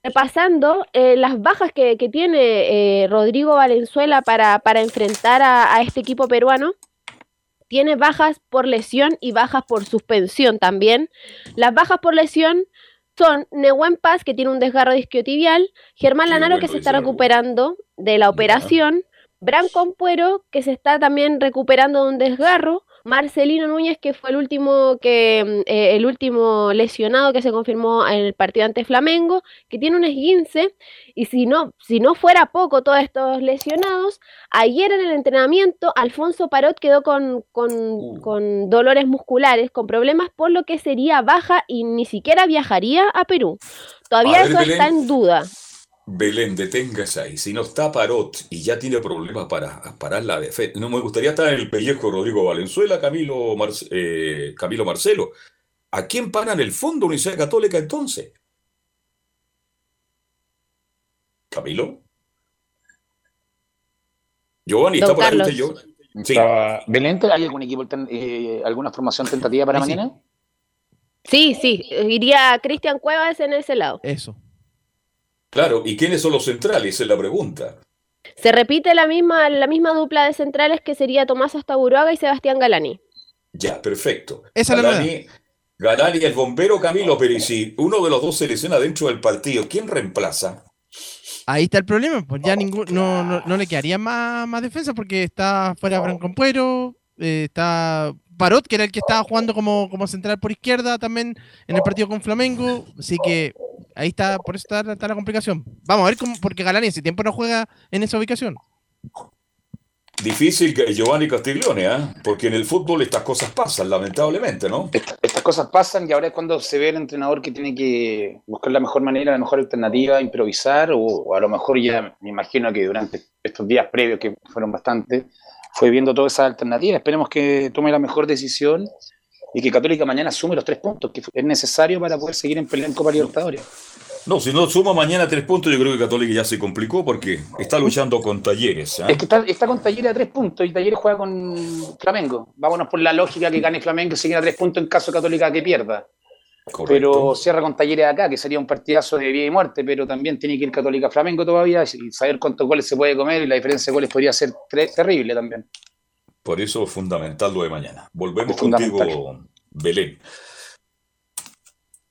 Repasando eh, las bajas que, tiene eh, Rodrigo Valenzuela para, para enfrentar a este equipo peruano, tiene bajas por lesión y bajas por suspensión también. Las bajas por lesión son Nehuen Paz, que tiene un desgarro disquiotibial, Germán Lanaro, que se está recuperando de la operación, Branco Ampuero, que se está también recuperando de un desgarro, Marcelino Núñez, que fue el último que mm, eh, el último lesionado que se confirmó en el partido ante Flamengo, que tiene un esguince, y si no, si no fuera poco todos estos lesionados, ayer en el entrenamiento Alfonso Parot quedó con, con, Uh. con dolores musculares, con problemas, por lo que sería baja y ni siquiera viajaría a Perú. Todavía A ver, eso está en duda. Belén, deténgase ahí. Si no está Parot y ya tiene problemas para parar la defensa. No me gustaría estar en el pellejo de Rodrigo Valenzuela, Camilo, Marce- eh, Camilo Marcelo. ¿A quién paran el Fondo Universidad Católica entonces? ¿Camilo? Giovanni, Don ¿está por ahí Carlos. usted, Giovanni? Sí. Belén, ¿hay algún equipo, eh, alguna formación tentativa para Sí, sí. mañana? Sí, sí, iría Cristian Cuevas en ese lado. Eso. Claro, ¿y quiénes son los centrales? Esa es la pregunta. Se repite la misma, la misma dupla de centrales que sería Tomás Astaburuaga y Sebastián Galani. Ya, perfecto. Esa es la Galani, Galani el bombero Camilo, pero ¿y si uno de los dos se lesiona dentro del partido, ¿quién reemplaza? Ahí está el problema, pues ya ningún, no, no, no le quedaría más, más defensa porque está fuera Branco Ampuero, eh, está Parot, que era el que estaba jugando como, como central por izquierda también en el partido con Flamengo, así que ahí está, por eso está, está la complicación. Vamos a ver cómo, porque Galani ese tiempo no juega en esa ubicación. Difícil que Giovanni Castiglione, ¿ah? Porque en el fútbol estas cosas pasan, lamentablemente, ¿no? Esta- estas cosas pasan y ahora es cuando se ve el entrenador que tiene que buscar la mejor manera, la mejor alternativa, improvisar o, o a lo mejor ya me imagino que durante estos días previos, que fueron bastante, fue viendo todas esas alternativas. Esperemos que tome la mejor decisión y que Católica mañana sume los tres puntos que es necesario para poder seguir en pelea en Copa Libertadores. No, si no suma mañana tres puntos, yo creo que Católica ya se complicó porque está luchando con Talleres. ¿ah? Es que está, está con Talleres a tres puntos y Talleres juega con Flamengo. Vámonos por la lógica que gane Flamengo y se a tres puntos en caso Católica que pierda. Correcto. Pero cierra con Talleres acá, que sería un partidazo de vida y muerte, pero también tiene que ir Católica Flamengo todavía y saber cuántos goles se puede comer y la diferencia de goles podría ser terrible también. Por eso es fundamental lo de mañana. Volvemos contigo, Belén.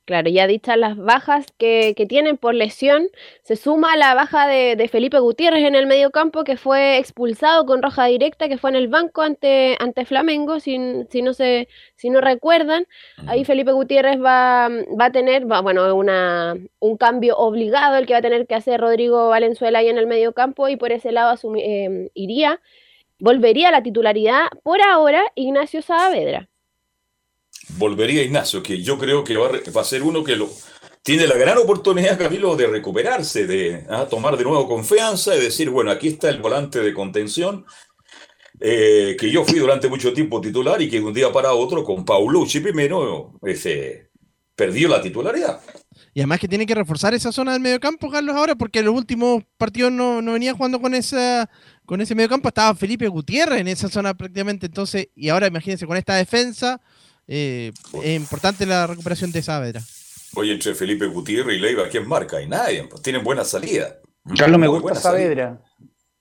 Claro, ya dichas las bajas que, que tienen por lesión, se suma la baja de, de Felipe Gutiérrez en el medio campo, que fue expulsado con roja directa, que fue en el banco ante, ante Flamengo, si, si, no se, si no recuerdan. Ahí Felipe Gutiérrez va, va a tener, va, bueno, una, un cambio obligado, el que va a tener que hacer Rodrigo Valenzuela ahí en el medio campo, y por ese lado eh, iría, volvería a la titularidad por ahora Ignacio Saavedra. Volvería Ignacio, que yo creo que va a, ser uno que lo, tiene la gran oportunidad, Camilo, de recuperarse, de ah, tomar de nuevo confianza y decir, bueno, aquí está el volante de contención, eh, que yo fui durante mucho tiempo titular y que de un día para otro, con Paulucci primero, ese, perdió la titularidad. Y además que tiene que reforzar esa zona del mediocampo, Carlos, ahora, porque en los últimos partidos no, no venía jugando con esa con ese mediocampo, estaba Felipe Gutiérrez en esa zona prácticamente, entonces, y ahora imagínense, con esta defensa, eh, es importante la recuperación de Saavedra. Oye, entre Felipe Gutiérrez y Leiva, ¿quién marca? Y nadie, pues tienen buena salida. Carlos, me gusta. Saavedra.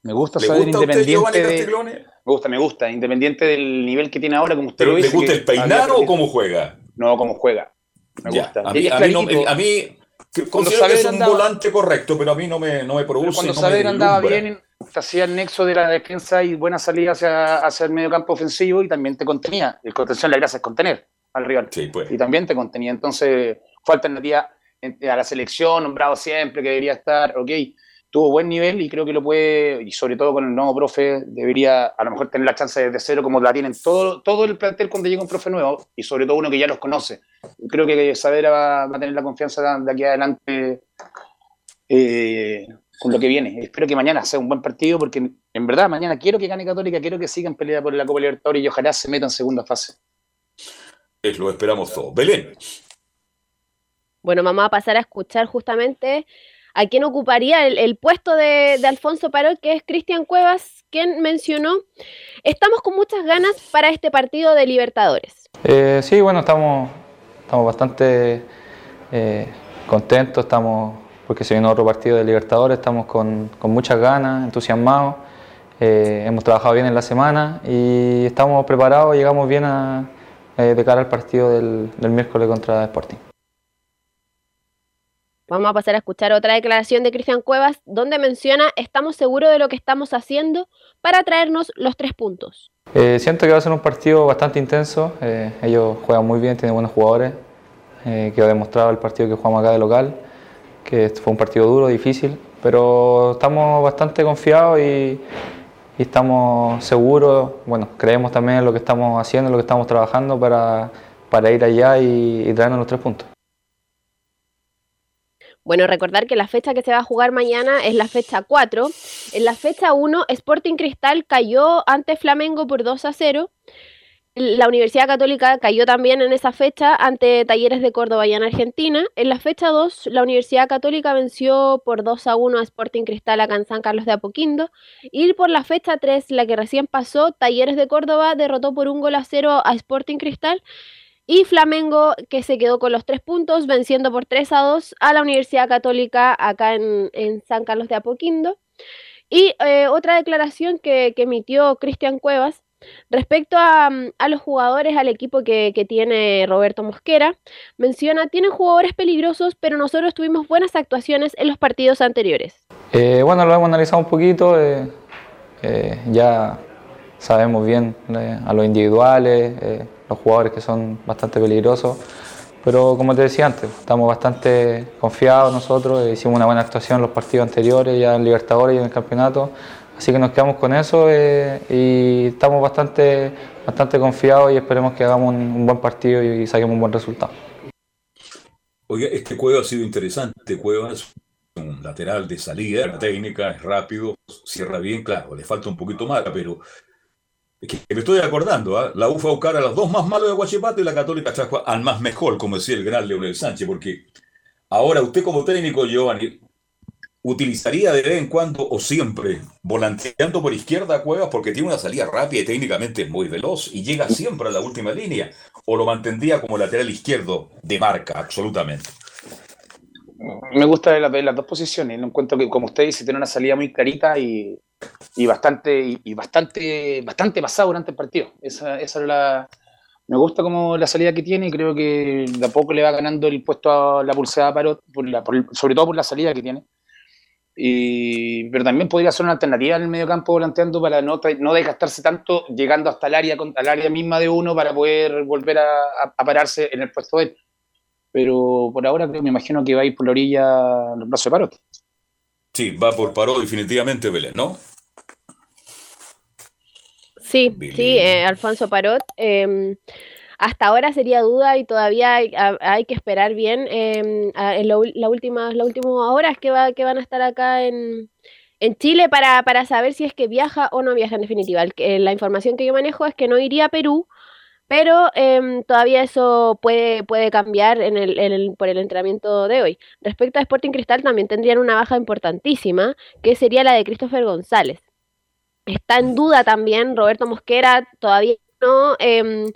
Me gusta ¿Le Saavedra gusta a usted independiente de... Me gusta, me gusta, independiente del nivel que tiene ahora, como usted ¿Pero lo le gusta el peinar había- o cómo juega? No, cómo juega. Me Ya, gusta. A mí, es a mí, no- clarito. a mí que Cuando que es un andaba- volante correcto, pero a mí no me, no me produce. cuando no me Saavedra andaba bien, te hacía el nexo de la defensa y buena salida hacia, hacia el medio campo ofensivo y también te contenía. El contención, la gracia es contener al rival. Sí, pues. Y también te contenía. Entonces, fue alternativa a la selección, nombrado siempre, que debería estar, ok. Tuvo buen nivel y creo que lo puede, y sobre todo con el nuevo profe, debería a lo mejor tener la chance desde cero como la tienen todo, todo el plantel cuando llega un profe nuevo, y sobre todo uno que ya los conoce. Creo que Saavedra va, va a tener la confianza de aquí adelante eh, con lo que viene. Espero que mañana sea un buen partido porque en verdad mañana quiero que gane Católica, quiero que siga en pelea por la Copa Libertadores y ojalá se meta en segunda fase. Es, lo esperamos todos. Belén, Bueno, vamos a pasar a escuchar justamente a quién ocuparía el, el puesto de, de Alfonso Parot, que es Cristian Cuevas, quien mencionó, estamos con muchas ganas para este partido de Libertadores. Eh, sí, bueno, estamos, estamos bastante eh, contentos, estamos porque se viene otro partido de Libertadores, estamos con, con muchas ganas, entusiasmados, eh, hemos trabajado bien en la semana y estamos preparados, llegamos bien a, eh, de cara al partido del miércoles contra Sporting. Vamos a pasar a escuchar otra declaración de Cristian Cuevas donde menciona estamos seguros de lo que estamos haciendo para traernos los tres puntos. Eh, siento que va a ser un partido bastante intenso. Eh, ellos juegan muy bien, tienen buenos jugadores. Eh, que ha demostrado el partido que jugamos acá de local, que fue un partido duro, difícil, pero estamos bastante confiados y, estamos seguros, bueno, creemos también en lo que estamos haciendo, en lo que estamos trabajando para, para ir allá y traernos los tres puntos. Bueno, recordar que la fecha que se va a jugar mañana es la fecha 4. En la fecha 1, Sporting Cristal cayó ante Flamengo por 2 a 0. La Universidad Católica cayó también en esa fecha ante Talleres de Córdoba y en Argentina. En la fecha 2, la Universidad Católica venció por 2 a 1 a Sporting Cristal acá en San Carlos de Apoquindo. Y por la fecha 3, la que recién pasó, Talleres de Córdoba derrotó por un gol a 0 a Sporting Cristal. Y Flamengo, que se quedó con los tres puntos, venciendo por 3 a 2 a la Universidad Católica acá en, San Carlos de Apoquindo. Y eh, otra declaración que, que emitió Cristian Cuevas respecto a, los jugadores, al equipo que, tiene Roberto Mosquera, menciona, tienen jugadores peligrosos, pero nosotros tuvimos buenas actuaciones en los partidos anteriores. Eh, bueno, lo hemos analizado un poquito, eh, ya sabemos bien a los individuales los jugadores que son bastante peligrosos. Pero como te decía antes, estamos bastante confiados nosotros, hicimos una buena actuación en los partidos anteriores, ya en Libertadores y en el campeonato, así que nos quedamos con eso eh, y estamos bastante, bastante confiados y esperemos que hagamos un, buen partido y, saquemos un buen resultado. Oye, este Cueva ha sido interesante, Cueva es un lateral de salida, técnica, es rápido, cierra bien, claro, le falta un poquito más, pero que me estoy acordando, ¿ah? la U fue a buscar dos más malos de Guachipato y la Católica trajo al más mejor, como decía el gran Leonel Sánchez, porque ahora usted como técnico, Giovanni, utilizaría de vez en cuando o siempre volanteando por izquierda a Cuevas porque tiene una salida rápida y técnicamente muy veloz y llega siempre a la última línea, o lo mantendría como lateral izquierdo de marca, absolutamente. Me gusta ver las, dos posiciones, no encuentro que, como usted dice, tiene una salida muy clarita y y bastante, y, bastante, bastante pasado durante el partido. Esa, esa es la, me gusta como la salida que tiene y creo que de a poco le va ganando el puesto a la pulsada Parot, sobre todo por la salida que tiene. Y, pero también podría ser una alternativa en el medio campo volanteando para no, no desgastarse tanto llegando hasta el área, al área misma de uno para poder volver a, pararse en el puesto de él. Pero por ahora me imagino que va a ir por la orilla el brazo de Parot. Sí, va por Parot definitivamente Belén, ¿no? Sí, sí, eh, Alfonso Parot. Em, hasta ahora sería duda y todavía hay, que esperar bien em, en la última, las últimas horas que, va, que van a estar acá en, Chile para, para, saber si es que viaja o no viaja en definitiva. la información que yo manejo es que no iría a Perú, pero em, todavía eso puede, puede cambiar en el, por el entrenamiento de hoy. Respecto a Sporting Cristal, también tendrían una baja importantísima, que sería la de Christopher González. Está en duda también Roberto Mosquera, todavía no, em,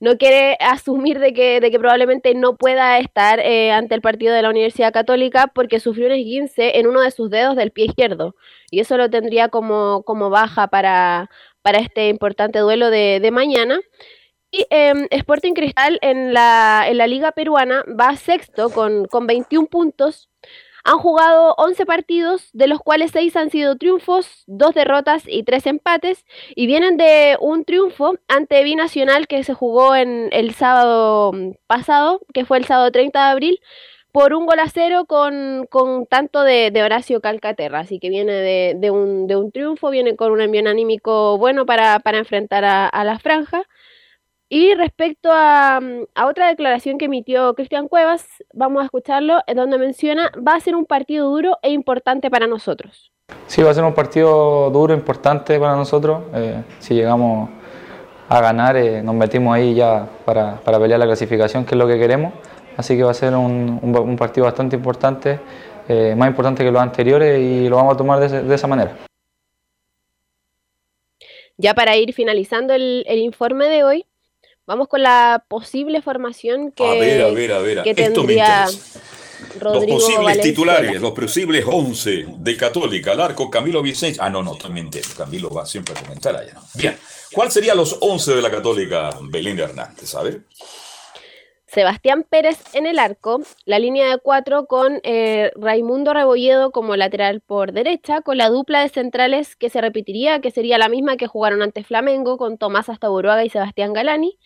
no quiere asumir de que, de que probablemente no pueda estar eh, ante el partido de la Universidad Católica porque sufrió un esguince en uno de sus dedos del pie izquierdo. Y eso lo tendría como, como baja para, para este importante duelo de, de mañana. Y em, Sporting Cristal en la, en la Liga Peruana va sexto con, con 21 puntos. Han jugado 11 partidos, de los cuales 6 han sido triunfos, 2 derrotas y 3 empates, y vienen de un triunfo ante Binacional que se jugó en el sábado mm, pasado, que fue el sábado 30 de abril, por un gol a cero con, con tanto de, Horacio Calcaterra. Así que viene de, de, un, de, un, triunfo, viene con un envío anímico bueno para, para enfrentar a la franja. Y respecto a, otra declaración que emitió Cristian Cuevas, vamos a escucharlo, en donde menciona, va a ser un partido duro e importante para nosotros. Sí, va a ser un partido duro, e importante para nosotros. Eh, si llegamos a ganar, eh, nos metimos ahí ya para, pelear la clasificación, que es lo que queremos. Así que va a ser un, partido bastante importante, eh, más importante que los anteriores y lo vamos a tomar de, esa manera. Ya para ir finalizando el informe de hoy, Vamos con la posible formación que, a ver, a ver, a ver. que tendría Rodrigo Los posibles titulares, los posibles 11 de Católica, al arco Camilo Vicente. Ah, no, no, también Camilo va siempre a comentar allá. Bien, ¿cuál serían los 11 de la Católica, Belinda Hernández? A ver. Sebastián Pérez en el arco, la línea de cuatro con eh, Raimundo Rebolledo como lateral por derecha, con la dupla de centrales que se repetiría, que sería la misma que jugaron ante Flamengo, con Tomás Astaburuaga y Sebastián Galani.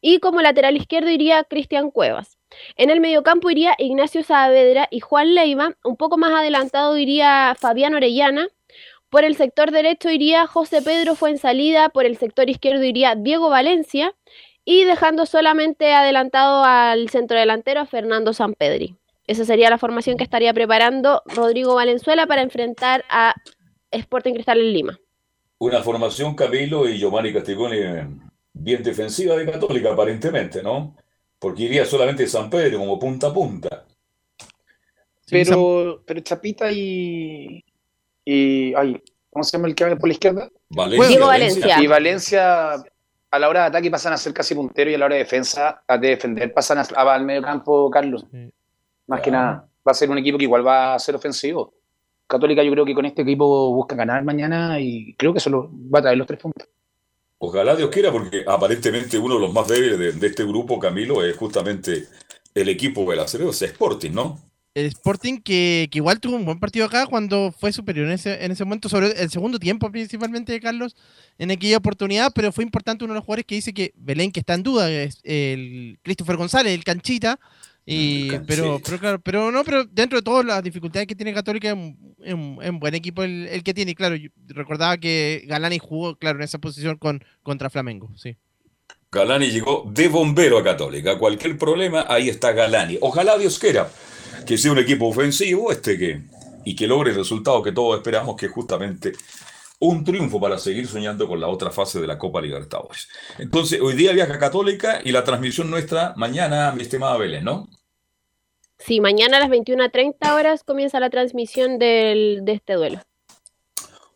Y como lateral izquierdo iría Cristian Cuevas. En el mediocampo iría Ignacio Saavedra y Juan Leiva. Un poco más adelantado iría Fabián Orellana. Por el sector derecho iría José Pedro Fuensalida. Por el sector izquierdo iría Diego Valencia y dejando solamente adelantado al centro delantero a Fernando Sampedri. Esa sería la formación que estaría preparando Rodrigo Valenzuela para enfrentar a Sporting Cristal en Lima. Una formación, Camilo y Giovanni Castigoni, bien defensiva de Católica, aparentemente, ¿no? Porque iría solamente San Pedro como punta a punta. Pero, pero Chapita y, y. Ay, ¿Cómo se llama el que va por la izquierda? Valencia. Diego Valencia. Y Valencia a la hora de ataque pasan a ser casi punteros y a la hora de defensa, a defender, pasan al medio campo, Carlos. Más que nada, va a ser un equipo que igual va a ser ofensivo. Católica yo creo que con este equipo busca ganar mañana y creo que solo va a traer los tres puntos. Ojalá Dios quiera, porque aparentemente uno de los más débiles de, este grupo, Camilo, es justamente el equipo del Aceredo, es Sporting, ¿no? El Sporting que, igual tuvo un buen partido acá cuando fue superior en ese, en ese momento, sobre el segundo tiempo principalmente de Carlos, en aquella oportunidad, pero fue importante uno de los jugadores que dice que Belén, que está en duda, es el Christopher González, el canchita, y, pero, pero claro, pero no, pero dentro de todas las dificultades que tiene Católica, es un, buen equipo el, que tiene. Y claro, recordaba que Galani jugó, claro, en esa posición con, contra Flamengo, sí. Galani llegó de bombero a Católica. Cualquier problema, ahí está Galani. Ojalá Dios quiera que sea un equipo ofensivo este que, y que logre el resultado que todos esperamos, que es justamente un triunfo para seguir soñando con la otra fase de la Copa Libertadores. Entonces, hoy día viaja Católica y la transmisión nuestra mañana, mi estimada Belén, ¿no? Sí, mañana a las 21.30 horas comienza la transmisión de este duelo.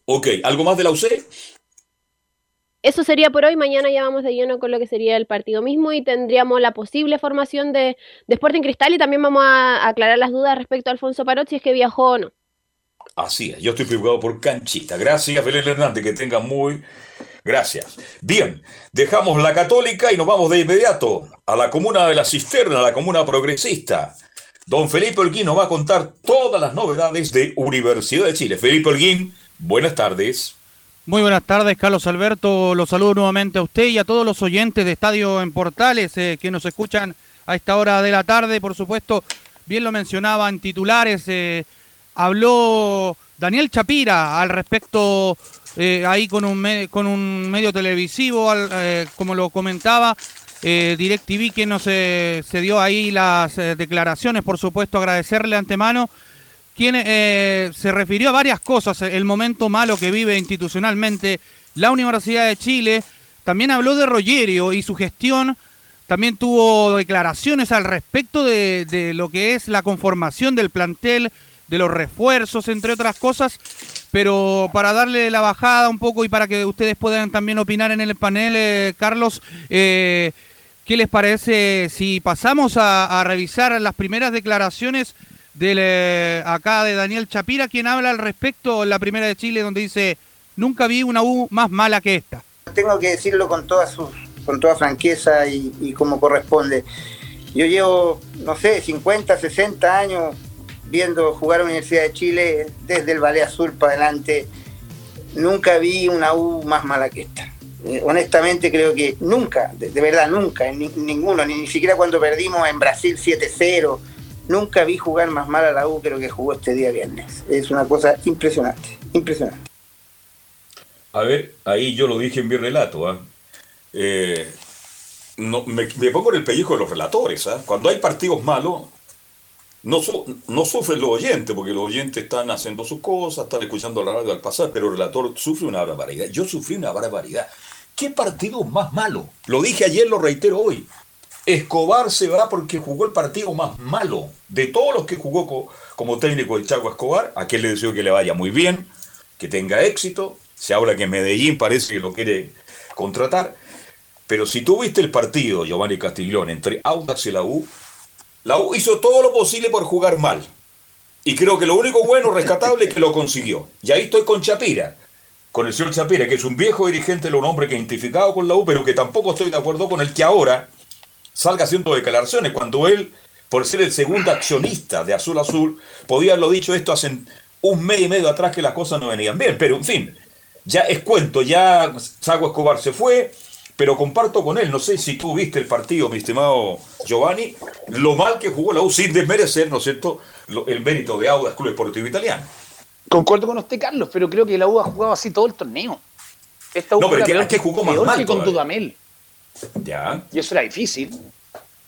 Ok, ¿algo más de la UC? Eso sería por hoy. Mañana ya vamos de lleno con lo que sería el partido mismo y tendríamos la posible formación de, de Sporting Cristal y también vamos a aclarar las dudas respecto a Alfonso Parot si es que viajó o no. Así es, yo estoy preocupado por Canchita. Gracias, Belén Hernández, que tenga muy... Gracias. Bien, dejamos la católica y nos vamos de inmediato a la comuna de la Cisterna, a la comuna progresista. Don Felipe Holguín nos va a contar todas las novedades de Universidad de Chile. Felipe Holguín, buenas tardes. Muy buenas tardes, Carlos Alberto. Los saludo nuevamente a usted y a todos los oyentes de Estadio en Portales eh, que nos escuchan a esta hora de la tarde. Por supuesto, bien lo mencionaban titulares. Eh, habló Daniel Chapira al respecto eh, ahí con un, con un medio televisivo, como lo comentaba. DirecTV que nos se dio ahí las declaraciones, por supuesto, agradecerle antemano quien eh, se refirió a varias cosas, el momento malo que vive institucionalmente la Universidad de Chile. También habló de Rogerio y su gestión. También tuvo declaraciones al respecto de, lo que es la conformación del plantel, de los refuerzos, entre otras cosas. Pero para darle la bajada un poco y para que ustedes puedan también opinar en el panel, eh, Carlos, eh, ¿qué les parece si pasamos a revisar las primeras declaraciones de acá de Daniel Chapira, quien habla al respecto en la primera de Chile, donde dice, nunca vi una U más mala que esta. Tengo que decirlo con toda, su, con toda franqueza y, como corresponde. Yo llevo, no sé, 50, 60 años viendo jugar a la Universidad de Chile desde el Valle Azul para adelante. Nunca vi una U más mala que esta. Eh, honestamente creo que nunca, de, verdad nunca, en ninguno, ni, ni siquiera cuando perdimos en Brasil 7-0 Nunca vi jugar más mal a la U que lo que jugó este día viernes. Es una cosa impresionante, impresionante. A ver, ahí yo lo dije en mi relato. ¿ah? Eh, no, me, pongo en el pellejo de los relatores. ¿ah? Cuando hay partidos malos, no, no sufren los oyentes, porque los oyentes están haciendo sus cosas, están escuchando la radio al pasar, pero el relator sufre una barbaridad. Yo sufrí una barbaridad. ¿Qué partido más malo? Lo dije ayer, lo reitero hoy. Escobar se va porque jugó el partido más malo de todos los que jugó como técnico el Chaco Escobar. A quien le deseo que le vaya muy bien, que tenga éxito. Se habla que Medellín parece que lo quiere contratar. Pero si tú viste el partido, Giovanni Castiglione, entre Audax y la U, la U hizo todo lo posible por jugar mal. Y creo que lo único bueno, rescatable, es que lo consiguió. Y ahí estoy con Chapira, con el señor Chapira, que es un viejo dirigente, un hombre que identificado con la U, pero que tampoco estoy de acuerdo con el que ahora salga haciendo declaraciones cuando él, por ser el segundo accionista de Azul Azul, podía haberlo dicho esto hace un mes y medio atrás que las cosas no venían bien. Pero en fin, ya es cuento, ya Sago Escobar se fue, pero comparto con él, no sé si tú viste el partido, mi estimado Giovanni, lo mal que jugó la U sin desmerecer, ¿no es cierto?, el mérito de Audas Club Deportivo Italiano. Concuerdo con usted, Carlos, pero creo que la U ha jugado así todo el torneo. Esta U no, pero que, que jugó más mal que con Dudamel. Ya. Y eso era difícil.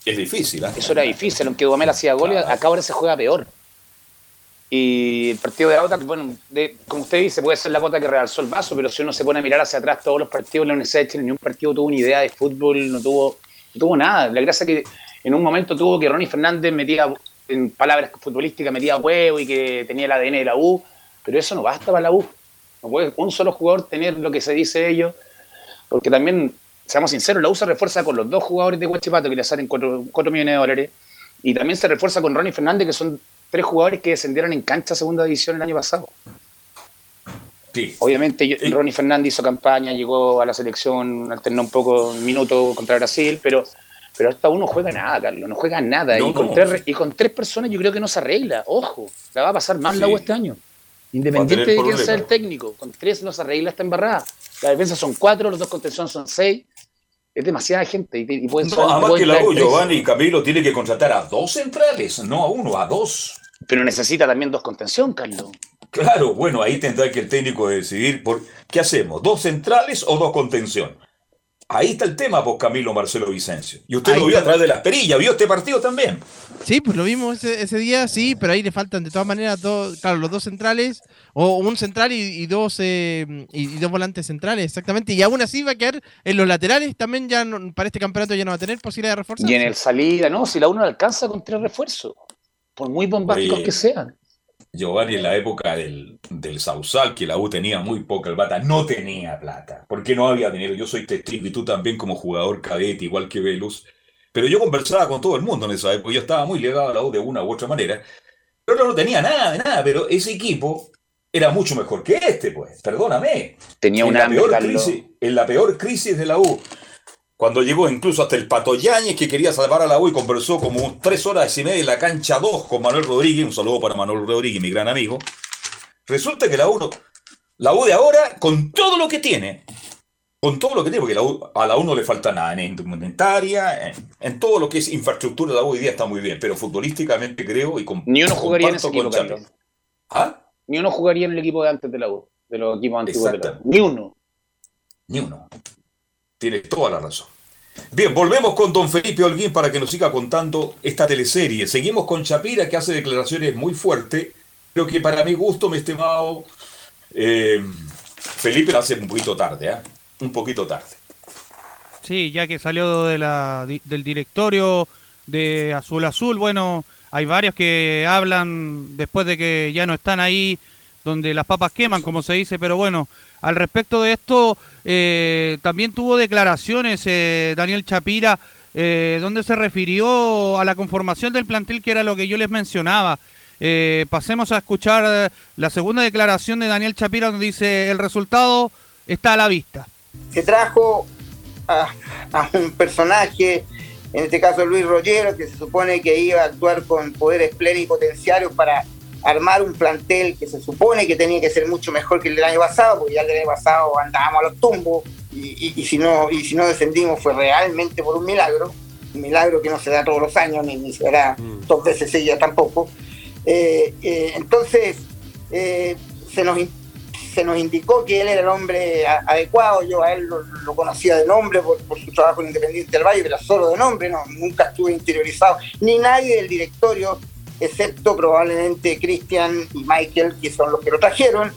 Es difícil, ¿eh? Eso era difícil, aunque Dudamel hacía goles, acá ahora se juega peor. Y el partido de Audax, bueno, como usted dice, puede ser la gota que realzó el vaso, pero si uno se pone a mirar hacia atrás todos los partidos de la Universidad de Chile, ni un partido tuvo una idea de fútbol, no tuvo, no tuvo nada. La gracia es que en un momento tuvo que Ronnie Fernández metía, en palabras futbolísticas, metía huevo y que tenía el ADN de la U, pero eso no basta para la U. No puede un solo jugador tener lo que se dice ellos, porque también, seamos sinceros, la U se refuerza con los dos jugadores de Huachipato que le salen 4 millones de dólares, y también se refuerza con Ronnie Fernández, que son tres jugadores que descendieron en cancha a segunda división el año pasado. Sí. Obviamente Ronnie Fernández hizo campaña, llegó a la selección, alternó un poco un minuto contra Brasil, pero, pero hasta uno juega nada, Carlos, no juega nada. y, con tres, y con tres personas yo creo que no se arregla. Ojo, la va a pasar más la U este año. Independiente de quién sea el técnico, con tres no se arregla esta embarrada. La defensa son cuatro, los dos contención son seis. Es demasiada gente. Y, y pueden no, además que la U, Giovanni y Camilo tiene que contratar a dos centrales, no a uno, a dos. Pero necesita también dos contención, Carlos. Claro, bueno, ahí tendrá que el técnico decidir por qué hacemos, dos centrales o dos contención. Ahí está el tema, pues Camilo Marcelo Vicencio. Y usted lo vio a través de las perillas, vio este partido también. Sí, pues lo vimos ese, día, sí, pero ahí le faltan de todas maneras dos, claro, los dos centrales, o un central y, dos eh, y, dos volantes centrales, exactamente. Y aún así va a quedar en los laterales, también ya para este campeonato ya no va a tener posibilidad de refuerzo. Y en el salida, no, si la uno alcanza con tres refuerzos por muy bombásticos que sean. Giovanni, en la época del, del Sausal, que la U tenía muy poca el bata, no tenía plata, porque no había dinero. Yo soy testigo y tú también como jugador cadete, igual que Velus. Pero yo conversaba con todo el mundo en esa época, yo estaba muy ligado a la U de una u otra manera. Pero no tenía nada de nada, pero ese equipo era mucho mejor que este, pues, perdóname. Tenía una en la peor crisis de la U cuando llegó incluso hasta el Pato Yáñez, que quería salvar a la U y conversó como tres horas y media en la cancha 2 con Manuel Rodríguez, un saludo para Manuel Rodríguez, mi gran amigo. Resulta que la U, la U de ahora, con todo lo que tiene, con todo lo que tiene, porque a la U no le falta nada en indumentaria, en, todo lo que es infraestructura, la U hoy día está muy bien, pero futbolísticamente creo y con, Ni uno jugaría en ese equipo, ¿Ah? Ni uno jugaría en el equipo de antes de la U, de los equipos antiguos de la U. Ni uno. Ni uno. Tiene toda la razón. Bien, volvemos con don Felipe Holguín para que nos siga contando esta teleserie. Seguimos con Chapira, que hace declaraciones muy fuertes, pero que para mi gusto, mi estimado eh, Felipe, lo hace un poquito tarde, ¿eh? Un poquito tarde. Sí, ya que salió del directorio de Azul Azul, bueno, hay varios que hablan después de que ya no están ahí donde las papas queman, como se dice, pero bueno, al respecto de esto, eh, también tuvo declaraciones eh, Daniel Chapira, eh, donde se refirió a la conformación del plantel, que era lo que yo les mencionaba. pasemos a escuchar la segunda declaración de Daniel Chapira, donde dice, el resultado está a la vista. Se trajo a, a un personaje, en este caso Luis Rollero, que se supone que iba a actuar con poderes plenipotenciarios para armar un plantel que se supone que tenía que ser mucho mejor que el del año pasado, porque ya el año pasado andábamos a los tumbos y, si, no, y si no descendimos fue realmente por un milagro, un milagro que no se da todos los años, ni, ni se da mm. dos veces ella tampoco. Eh, eh, entonces, eh, se, nos, se nos indicó que él era el hombre adecuado, yo a él lo, conocía de nombre por, su trabajo en Independiente del Valle, pero solo de nombre, no, nunca estuve interiorizado, ni nadie del directorio excepto probablemente Cristian y Michael, que son los que lo trajeron,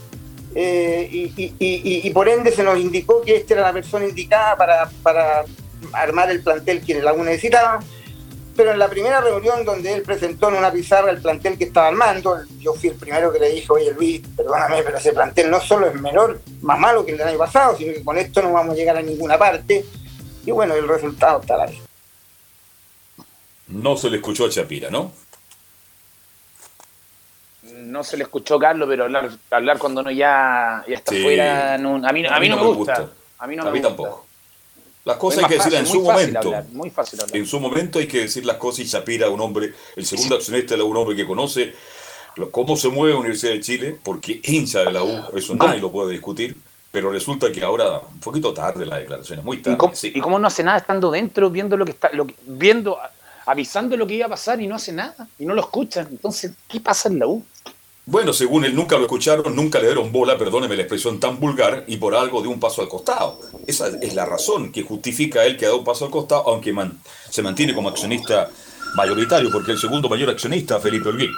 eh, y, por ende se nos indicó que esta era la persona indicada para, armar el plantel que el Laguna necesitaba. Pero en la primera reunión donde él presentó en una pizarra el plantel que estaba armando, yo fui el primero que le dije, oye Luis, perdóname, pero ese plantel no solo es menor, más malo que el del año pasado, sino que con esto no vamos a llegar a ninguna parte. Y bueno, el resultado está ahí. No se le escuchó a Chapira, ¿no? No se le escuchó Carlos, pero hablar, hablar cuando uno ya, ya está fuera, a mí, a mí, no, me gusta. A mí, no me tampoco. Las cosas hay que más decirlas en fácil, su fácil momento. hablar, muy fácil hablar. En su momento hay que decir las cosas y Chapira, un hombre, el segundo accionista, un hombre que conoce lo- cómo se mueve la Universidad de Chile, porque hincha de la U, eso nadie lo puede discutir, pero resulta que ahora, un poquito tarde las declaraciones, muy ¿Y tarde. cómo, sí. y cómo no hace nada estando dentro, viendo lo que está, lo que- viendo, a- avisando lo que iba a pasar y no hace nada, y no lo escuchan? Entonces, ¿qué pasa en la U? Bueno, según él, nunca lo escucharon, nunca le dieron bola, perdóneme la expresión tan vulgar, y por algo de un paso al costado. Esa es la razón que justifica él que ha dado un paso al costado, aunque man- se mantiene como accionista mayoritario, porque el segundo mayor accionista, Felipe Olguín.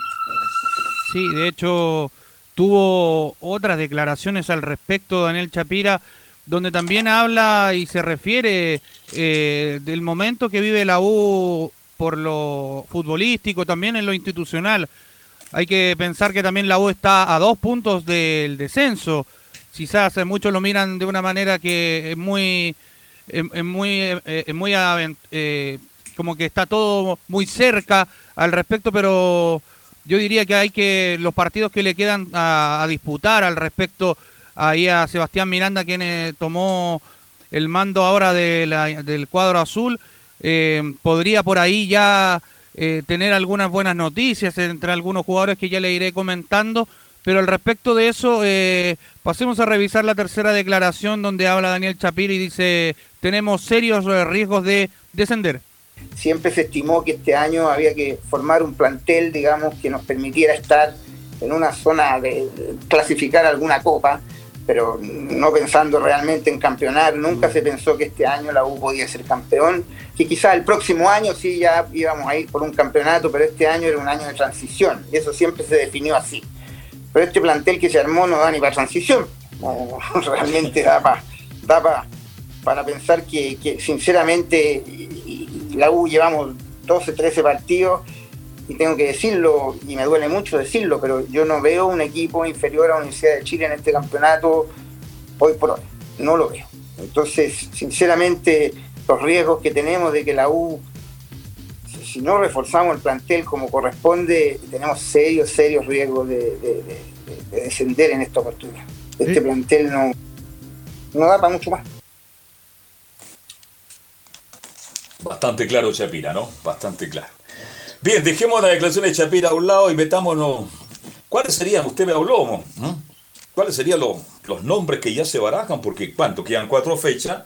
Sí, de hecho tuvo otras declaraciones al respecto Daniel Chapira, donde también habla y se refiere eh, del momento que vive la U por lo futbolístico, también en lo institucional. Hay que pensar que también la U está a dos puntos del descenso. Quizás eh, muchos lo miran de una manera que es muy, es, muy, eh, es muy aven- eh, como que está todo muy cerca al respecto, pero yo diría que hay que los partidos que le quedan a, disputar al respecto ahí a Sebastián Miranda quien eh, tomó el mando ahora de la- del cuadro azul eh, podría por ahí ya eh, tener algunas buenas noticias entre algunos jugadores que ya le iré comentando. Pero al respecto de eso eh, pasemos a revisar la tercera declaración donde habla Daniel Chapir y dice tenemos serios eh, riesgos de descender siempre se estimó que este año había que formar un plantel, digamos, que nos permitiera estar en una zona de de clasificar alguna copa, pero no pensando realmente en campeonar. Nunca se pensó que este año la U podía ser campeón, que quizás el próximo año sí ya íbamos a ir por un campeonato, pero este año era un año de transición, y eso siempre se definió así. Pero este plantel que se armó no da ni para transición, no, realmente da para da pa- para pensar que, que sinceramente la U llevamos 12, 13 partidos y tengo que decirlo, y me duele mucho decirlo, pero yo no veo un equipo inferior a la Universidad de Chile en este campeonato hoy por hoy, no lo veo. Entonces, sinceramente, los riesgos que tenemos de que la U, si- no reforzamos el plantel como corresponde, tenemos serios, serios riesgos de, de- de- de descender en esta oportunidad. Este plantel no, no da para mucho más. Bastante claro Chapira, ¿no? Bastante claro. Bien, dejemos la declaración de Chapira a un lado y metámonos. ¿Cuáles serían, usted me habló. ¿Cuáles serían los, los nombres que ya se barajan? Porque, ¿cuánto? Quedan cuatro fechas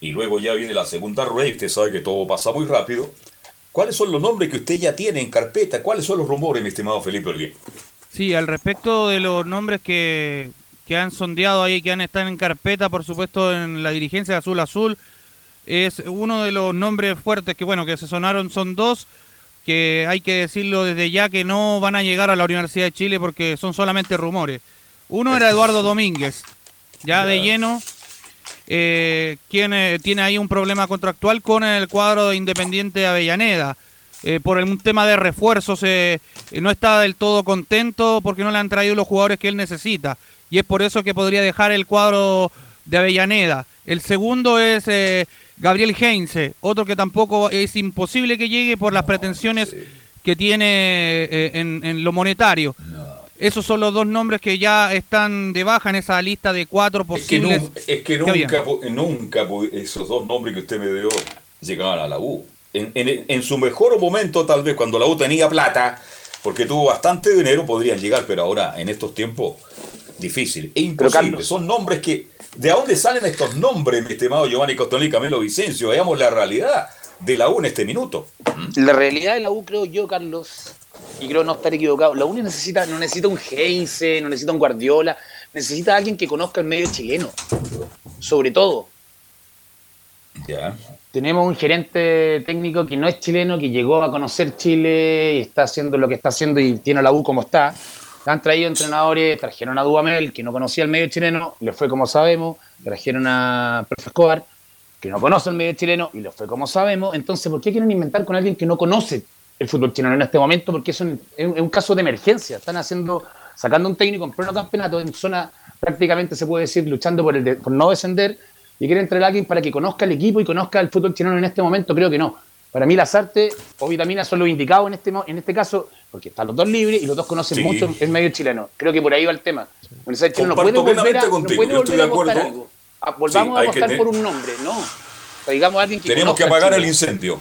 y luego ya viene la segunda rueda y usted sabe que todo pasa muy rápido. ¿Cuáles son los nombres que usted ya tiene en carpeta? ¿Cuáles son los rumores, mi estimado Felipe Olguín? Sí, al respecto de los nombres que, que han sondeado ahí, que han estado en carpeta, por supuesto, en la dirigencia de Azul Azul, es uno de los nombres fuertes que, bueno, que se sonaron son dos, que hay que decirlo desde ya que no van a llegar a la Universidad de Chile porque son solamente rumores. Uno era Eduardo Domínguez, ya de lleno, eh, quien eh, tiene ahí un problema contractual con el cuadro de Independiente de Avellaneda. Eh, por un tema de refuerzos, no está del todo contento porque no le han traído los jugadores que él necesita. Y es por eso que podría dejar el cuadro de Avellaneda. El segundo es Gabriel Heinze, otro que tampoco es imposible que llegue por las pretensiones que tiene eh, en, en lo monetario. Esos son los dos nombres que ya están de baja en esa lista de cuatro Es que, posibles. es que nunca, nunca esos dos nombres que usted me dio llegaban a la U. En, en- en su mejor momento, tal vez, cuando la U tenía plata, porque tuvo bastante dinero, podrían llegar, pero ahora, en estos tiempos, difícil. Es imposible. Son nombres que... ¿De dónde salen estos nombres, mi estimado Giovanni Costonelli y Camilo Vicencio? Veamos la realidad de la U en este minuto. La realidad de la U, creo yo, Carlos, y creo no estar equivocado, la U no necesita, no necesita un Heinze, no necesita un Guardiola, necesita a alguien que conozca el medio chileno, sobre todo. Ya. Tenemos un gerente técnico que no es chileno, que llegó a conocer Chile y está haciendo lo que está haciendo y tiene a la U como está. Han traído entrenadores, trajeron a Duamel, que no conocía el medio chileno, le fue como sabemos, trajeron a Profe Escobar, que no conoce el medio chileno y le fue como sabemos. Entonces, ¿por qué quieren inventar con alguien que no conoce el fútbol chileno en este momento? Porque es un- es un caso de emergencia. Están haciendo, sacando un técnico en pleno campeonato, en zona prácticamente se puede decir luchando por, el de- por no descender, y quieren traer a alguien para que conozca el equipo y conozca el fútbol chileno en este momento. Creo que no. Para mí, las artes o vitaminas son los indicados en este, mo- en este caso, porque están los dos libres y los dos conocen Sí. mucho el medio chileno. Creo que por ahí va el tema. Chile no puede volver a, plenamente no contigo, puede volver a de acuerdo. apostar algo. Volvamos Sí, a apostar por un nombre, no. Digamos alguien que Tenemos que apagar el incendio.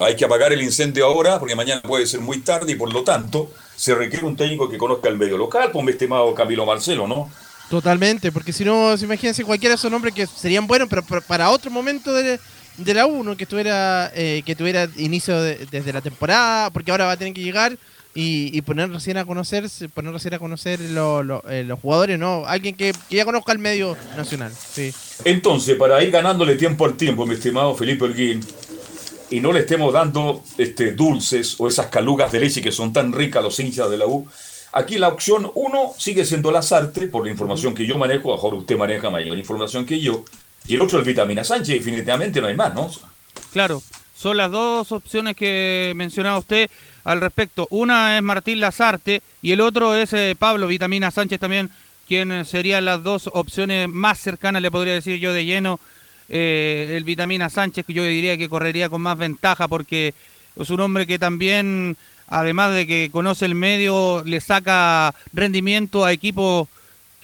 Hay que apagar el incendio ahora, porque mañana puede ser muy tarde y por lo tanto se requiere un técnico que conozca el medio local, pues mi estimado Camilo Marcelo, ¿no? Totalmente, porque si no, se imagínense cualquiera de esos nombres que serían buenos, pero, pero para otro momento de, de la 1, que tuviera eh, que tuviera inicio de- desde la temporada, porque ahora va a tener que llegar y, y poner recién a conocer, poner recién a conocer lo- lo- eh, los jugadores, no, alguien que, que ya conozca el medio nacional. Sí. Entonces, para ir ganándole tiempo al tiempo, mi estimado Felipe Holguín, y no le estemos dando este, dulces o esas calugas de leche que son tan ricas los hinchas de la U, aquí la opción uno sigue siendo Lazarte, por la información que yo manejo, a lo mejor usted maneja mayor información que yo, y el otro el Vitamina Sánchez, definitivamente no hay más, ¿no? Claro, son las dos opciones que mencionaba usted al respecto. Una es Martín Lazarte y el otro es eh, Pablo Vitamina Sánchez también, quien eh, serían las dos opciones más cercanas, le podría decir yo de lleno. Eh, el Vitamina Sánchez, que yo diría que correría con más ventaja porque es un hombre que también, además de que conoce el medio, le saca rendimiento a equipos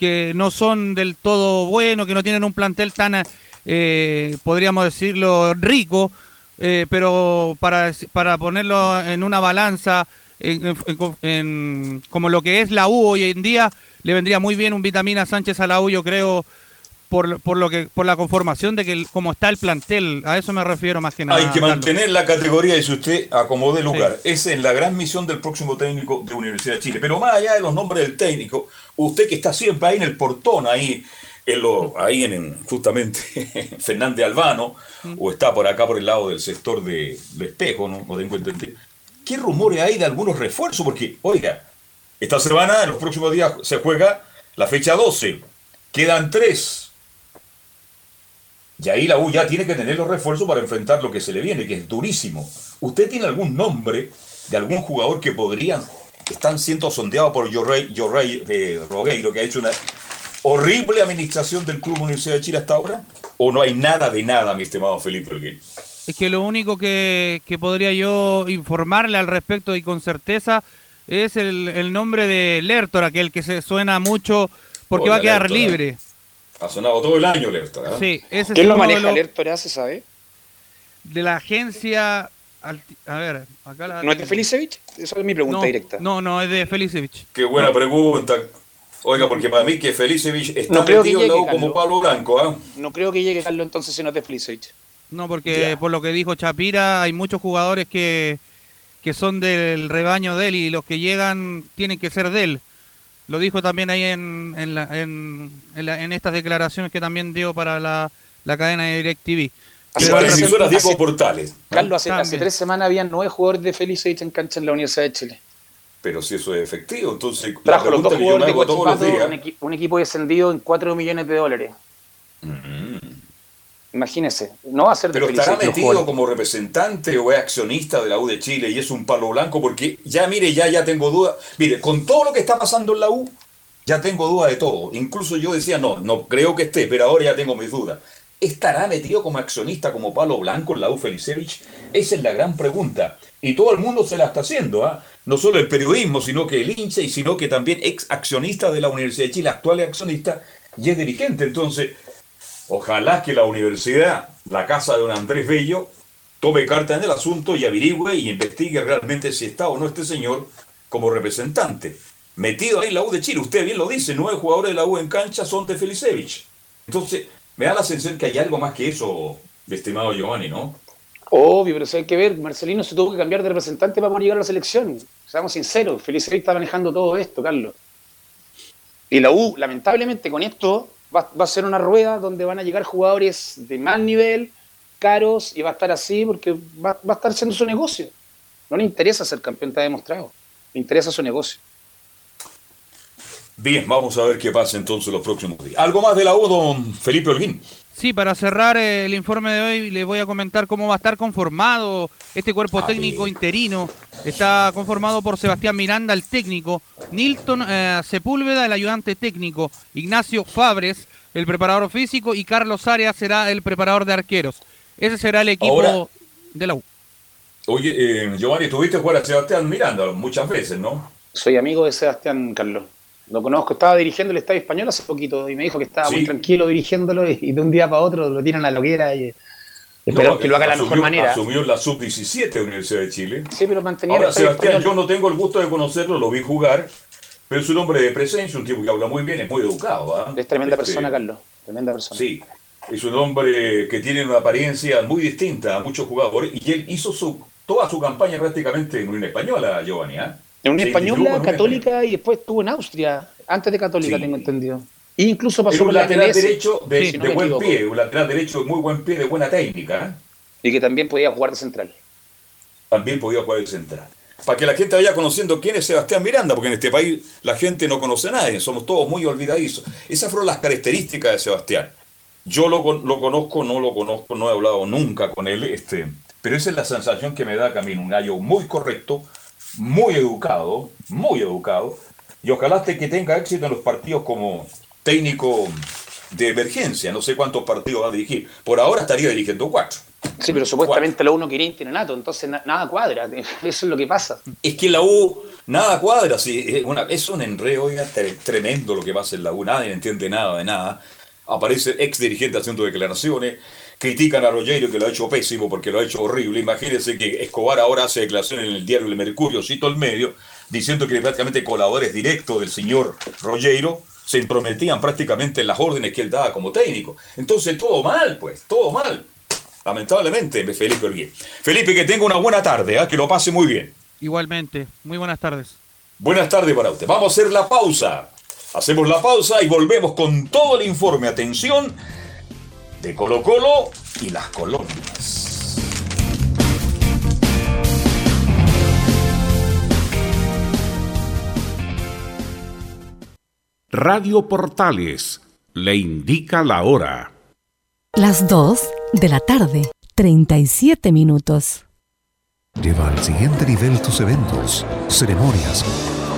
que no son del todo buenos, que no tienen un plantel tan, eh, podríamos decirlo, rico, eh, pero para, para ponerlo en una balanza, en- como lo que es la U hoy en día, le vendría muy bien un vitamina Sánchez a la U, yo creo, por, por lo que por la conformación de que el- como está el plantel, a eso me refiero más que nada. Hay que Carlos. mantener la categoría y si usted acomode lugar. Esa es la gran misión del próximo técnico de Universidad de Chile. Pero más allá de los nombres del técnico, usted que está siempre ahí en el portón, ahí en lo, ahí en, en justamente Fernández Albano, o está por acá por el lado del sector de, de Espejo, no, no tengo entendido. ¿Qué rumores hay de algunos refuerzos? Porque, oiga, esta semana, en los próximos días, se juega la fecha 12. Quedan tres. Y ahí la U ya tiene que tener los refuerzos para enfrentar lo que se le viene, que es durísimo. ¿Usted tiene algún nombre de algún jugador que podrían, están siendo sondeados por Yorrey, Yorrey eh, Rogueiro, que ha hecho una horrible administración del Club Universidad de Chile hasta ahora? ¿O no hay nada de nada, mi estimado Felipe Olguín? Es que lo único que, que podría yo informarle al respecto y con certeza es el, el nombre de Lertora, que el que se suena mucho porque Hola, va a quedar Lertora. libre. Ha sonado todo el año, Lerta. ¿eh? Sí, ese ¿Quién es lo maneja los- Lertora, se sabe? de la agencia. A ver, acá la. ¿No es de Felicevich? Esa es mi pregunta no, directa. No, no, es de Felicevich. Qué buena pregunta. Oiga, porque para mí que Felicevich está No creo que metido la llegue, como. Pablo Blanco. ¿ah? No creo que llegue Carlos entonces si no es de Felicevich. No, porque por lo que dijo Chapira, hay muchos jugadores que, que son del rebaño de él y los que llegan tienen que ser de él. Lo dijo también ahí en, en, la- en, en la- en estas declaraciones que también dio para la, la cadena de DirecTV. Respecto- emisoras Diego Portales. Carlos, hace, hace tres semanas habían nueve jugadores de Felicevich en cancha en la Universidad de Chile. Pero si eso es efectivo, entonces Trajo los dos jugadores de hago todos los Cochipato, días. un, equi- un equipo descendido en 4 millones de dólares. Imagínese, no va a ser de Pero estará metido como representante o es accionista de la U de Chile y es un palo blanco porque ya mire, ya, ya tengo duda. Mire, con todo lo que está pasando en la U, ya tengo duda de todo. Incluso yo decía, no, no creo que esté, pero ahora ya tengo mis dudas. ¿Estará metido como accionista, como palo blanco en la U Felicevich? Esa es la gran pregunta. Y todo el mundo se la está haciendo, ¿ah? No solo el periodismo, sino que el hincha y sino que también ex accionista de la Universidad de Chile, actual accionista, y es dirigente. Entonces, Ojalá que la universidad, la casa de don Andrés Bello, tome carta en el asunto y averigüe y investigue realmente si está o no este señor como representante. Metido ahí en la U de Chile, usted bien lo dice, nueve jugadores de la U en cancha son de Felicevich. Entonces, me da la sensación que hay algo más que eso, estimado Giovanni, ¿no? Obvio, pero si hay que ver, Marcelino se tuvo que cambiar de representante para llegar a la selección. Seamos sinceros, Felicevich está manejando todo esto, Carlos. Y la U, lamentablemente, con esto va, a ser una rueda donde van a llegar jugadores de más nivel, caros, y va a estar así porque va, va a estar haciendo su negocio. No le interesa ser campeón, está demostrado. Le interesa su negocio. Bien, vamos a ver qué pasa entonces los próximos días. ¿Algo más de la U, don Felipe Holguín? Sí, para cerrar eh, el informe de hoy, les voy a comentar cómo va a estar conformado este cuerpo A técnico interino. Está conformado por Sebastián Miranda, el técnico, Nilton eh, Sepúlveda, el ayudante técnico, Ignacio Fabres, el preparador físico, y Carlos Arias será el preparador de arqueros. Ese será el equipo Ahora- de la U. Oye, eh, Giovanni, tuviste jugar a Sebastián Miranda muchas veces, ¿no? Soy amigo de Sebastián Carlos. Lo conozco, estaba dirigiendo el Estadio Español hace poquito y me dijo que estaba Sí. muy tranquilo dirigiéndolo y, y de un día para otro lo tiran a la hoguera y Esperamos que lo haga de la mejor manera. Asumió la sub-17 de la Universidad de Chile. Sí, pero mantenía Ahora, el Sebastián, español. yo no tengo el gusto de conocerlo, lo vi jugar, pero es un hombre de presencia, un tipo que habla muy bien, es muy educado. ¿ah? Es tremenda Este, persona, Carlos. Tremenda persona. Sí, es un hombre que tiene una apariencia muy distinta a muchos jugadores y él hizo su, toda su campaña prácticamente en una española, Giovanni. ¿ah? En una española católica y después estuvo en Austria, antes de católica, Sí. tengo entendido. E incluso pasó Era un por la lateral MLS, derecho de, buen pie, un lateral derecho de muy buen pie, de buena técnica. ¿eh? Y que también podía jugar de central. También podía jugar de central. Para que la gente vaya conociendo quién es Sebastián Miranda, porque en este país la gente no conoce a nadie, somos todos muy olvidadizos. Esas fueron las características de Sebastián. Yo lo conozco, no lo conozco, no he hablado nunca con él, este, pero esa es la sensación que me da Camino, un gallo muy correcto, muy educado, muy educado, y ojalá que tenga éxito en los partidos como técnico de emergencia, no sé cuántos partidos va a dirigir, por ahora estaría dirigiendo cuatro. Sí, pero supuestamente lo uno quería interinato, entonces na- nada cuadra. Eso es lo que pasa. Es que la U nada cuadra, sí, es, una- es un enredo oiga, tre- tremendo lo que pasa en la U, nadie entiende nada de nada. Aparece ex dirigente haciendo declaraciones, critican a Rogero que lo ha hecho pésimo porque lo ha hecho horrible. Imagínense que Escobar ahora hace declaraciones en el diario El Mercurio, cito el medio, diciendo que prácticamente colaboradores directos del señor Rogero se entrometían prácticamente en las órdenes que él daba como técnico. Entonces todo mal, pues, todo mal. Lamentablemente, Felipe. Felipe, que tenga una buena tarde, ¿ah? que lo pase muy bien. Igualmente. Muy buenas tardes. Buenas tardes para usted. Vamos a hacer la pausa. Hacemos la pausa y volvemos con todo el informe. Atención de Colo Colo y las colonias. Radio Portales le indica la hora. Las 2 de la tarde, 37 minutos. Lleva al siguiente nivel tus eventos, ceremonias,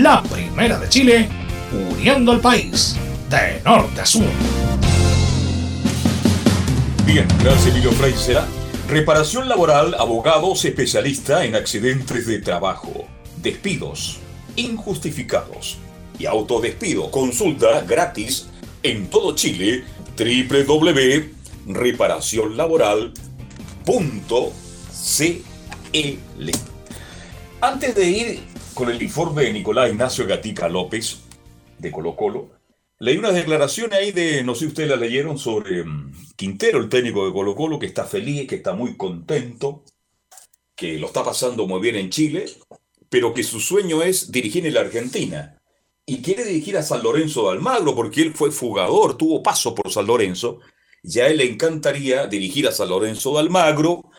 La primera de Chile, uniendo al país de norte a sur. Bien, gracias Emilio Freisera. Reparación laboral, abogados especialista en accidentes de trabajo, despidos injustificados y autodespido. Consulta gratis en todo Chile www.reparacionlaboral.cl. Antes de ir con el informe de Nicolás Ignacio Gatica López de Colo Colo, Leí unas declaraciones ahí de, no sé si ustedes la leyeron, sobre um, Quintero, el técnico de Colo Colo, que está feliz, que está muy contento, que lo está pasando muy bien en Chile, pero que su sueño es dirigir en la Argentina. Y quiere dirigir a San Lorenzo de Almagro, porque él fue fugador, tuvo paso por San Lorenzo. Ya él le encantaría dirigir a San Lorenzo de Almagro,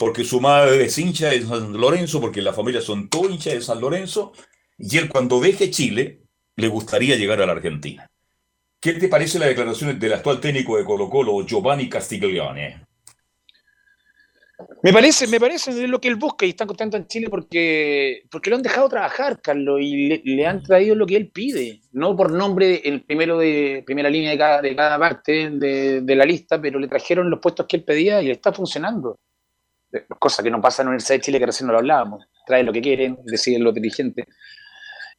porque su madre es hincha de San Lorenzo, porque la familia son todos hinchas de San Lorenzo, y él cuando deje Chile, le gustaría llegar a la Argentina. ¿Qué te parece la declaración del actual técnico de Colo Colo, Giovanni Castiglione? Me parece, me parece lo que él busca y están contentos en Chile porque, porque lo han dejado trabajar, Carlos, y le, le han traído lo que él pide, no por nombre el primero de primera línea de cada, de cada parte de, de la lista, pero le trajeron los puestos que él pedía y le está funcionando. Cosa que no pasa en la Universidad de Chile, que recién no lo hablábamos. Traen lo que quieren, deciden lo dirigentes.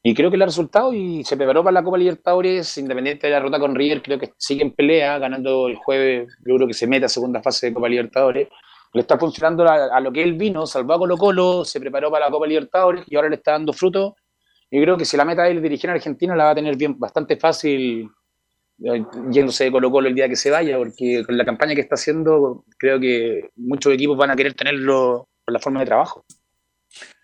Y creo que ha resultado y se preparó para la Copa Libertadores, independiente de la ruta con River, creo que sigue en pelea, ganando el jueves, yo creo que se mete a segunda fase de Copa Libertadores le está funcionando a, a, lo que él vino, salvó a Colo Colo, se preparó para la Copa Libertadores y ahora le está dando fruto. Y creo que si la meta es dirigir a Argentina, la va a tener bien, bastante fácil yéndose de Colo Colo el día que se vaya, porque con la campaña que está haciendo, creo que muchos equipos van a querer tenerlo por la forma de trabajo.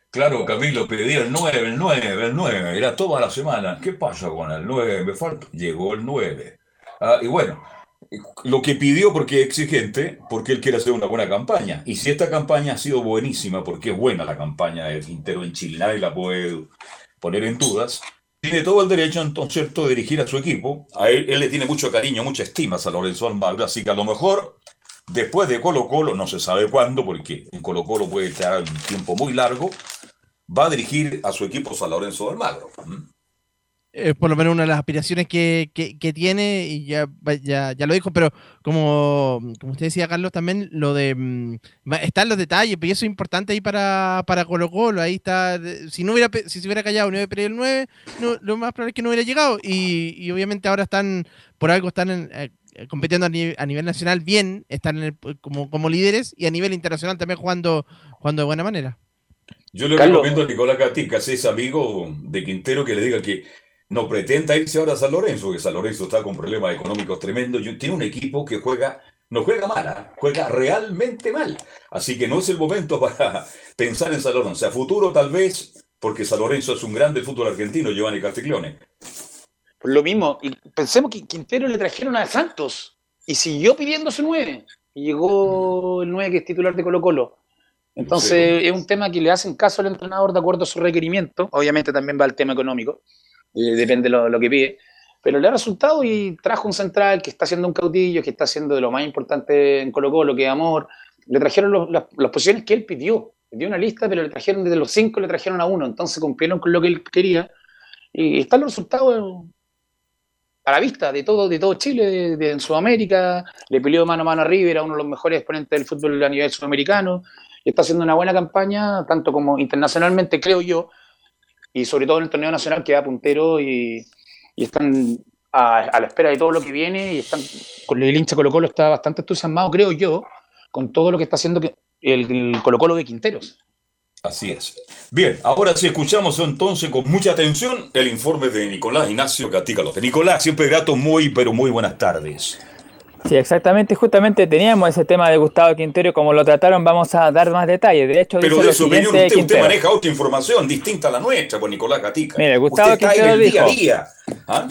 Claro, Camilo, pedía el 9, el 9, el 9, era toda la semana. ¿Qué pasa con el 9? Me falta. Llegó el 9. Ah, y bueno, lo que pidió porque es exigente, porque él quiere hacer una buena campaña. Y si esta campaña ha sido buenísima, porque es buena la campaña de Quintero en Chile, nadie la puede poner en dudas, tiene todo el derecho entonces de dirigir a su equipo. A él, él le tiene mucho cariño, mucha estima a Lorenzo Almagro, así que a lo mejor después de Colo Colo, no se sabe cuándo, porque en Colo Colo puede estar un tiempo muy largo, va a dirigir a su equipo San Lorenzo Almagro. Es por lo menos una de las aspiraciones que, que, que tiene y ya, ya, ya, lo dijo, pero como, como usted decía, Carlos, también lo de mm, están los detalles, y eso es importante ahí para, para Colo Colo, ahí está, si no hubiera si se hubiera callado, no hubiera perdido el 9, no, lo más probable es que no hubiera llegado, y, y obviamente ahora están, por algo están en, eh, compitiendo a nivel, a nivel, nacional bien, están el, como, como líderes, y a nivel internacional también jugando, jugando de buena manera. Yo le Carlos. recomiendo a Nicolás Gatica, si es amigo de Quintero, que le diga que no pretenda irse ahora a San Lorenzo, que San Lorenzo está con problemas económicos tremendos. Tiene un equipo que juega, no juega mal, ¿eh? juega realmente mal. Así que no es el momento para pensar en San Lorenzo. A futuro tal vez, porque San Lorenzo es un grande fútbol argentino, Giovanni Castiglione. Por lo mismo, y pensemos que Quintero le trajeron a Santos y siguió pidiendo su 9. Y llegó el 9 que es titular de Colo Colo. Entonces es un tema que le hacen caso al entrenador de acuerdo a su requerimiento. Obviamente también va el tema económico depende lo, lo que pide. Pero le ha resultado y trajo un central que está haciendo un cautillo, que está haciendo de lo más importante en Colo Colo, que es Amor. Le trajeron las, las, posiciones que él pidió. Pidió una lista, pero le trajeron desde los cinco, le trajeron a uno. Entonces cumplieron con lo que él quería. Y están los resultados a la vista de todo, de todo Chile, de, de, en Sudamérica. Le peleó mano a mano a River, a uno de los mejores exponentes del fútbol a nivel sudamericano. Y está haciendo una buena campaña, tanto como internacionalmente, creo yo, y sobre todo en el torneo nacional que va puntero y, están a, la espera de todo lo que viene y están con el hincha Colo Colo está bastante entusiasmado, creo yo, con todo lo que está haciendo el, el Colo Colo de Quinteros. Así es. Bien, ahora sí escuchamos entonces con mucha atención el informe de Nicolás Ignacio Gatícalo. Nicolás, siempre grato, muy, pero muy buenas tardes. Sí, exactamente, justamente teníamos ese tema de Gustavo Quintero, como lo trataron, vamos a dar más detalles. De hecho, Pero de su opinión, usted, usted, maneja otra información distinta a la nuestra, con Nicolás Gatica. Mire, Gustavo usted Quintero el dijo, día a día. ¿Ah?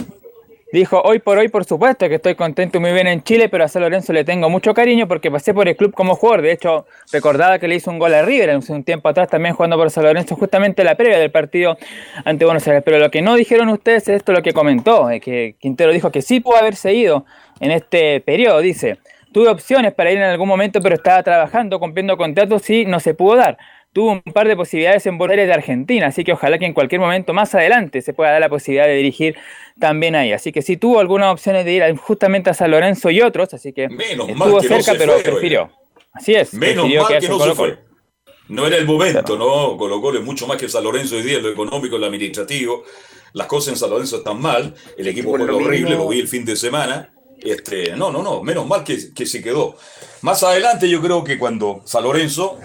dijo, hoy por hoy, por supuesto, que estoy contento y muy bien en Chile, pero a San Lorenzo le tengo mucho cariño porque pasé por el club como jugador. De hecho, recordaba que le hizo un gol a River en un tiempo atrás también jugando por San Lorenzo, justamente la previa del partido ante Buenos Aires. Pero lo que no dijeron ustedes es esto lo que comentó, que Quintero dijo que sí pudo haberse ido en este periodo, dice. Tuve opciones para ir en algún momento, pero estaba trabajando, cumpliendo contratos y no se pudo dar. Tuvo un par de posibilidades en Buenos Aires de Argentina, así que ojalá que en cualquier momento más adelante se pueda dar la posibilidad de dirigir también ahí. Así que sí tuvo algunas opciones de ir justamente a San Lorenzo y otros, así que Menos estuvo que cerca, no pero fue, prefirió. Así es. Menos prefirió mal que no se fue. No era el momento, ¿no? Colo Colo es mucho más que San Lorenzo hoy día, lo económico, lo administrativo. Las cosas en San Lorenzo están mal. El equipo lo horrible, mismo- lo vi el fin de semana. Este, no, no, no, menos mal que, que se quedó. Más adelante yo creo que cuando San Lorenzo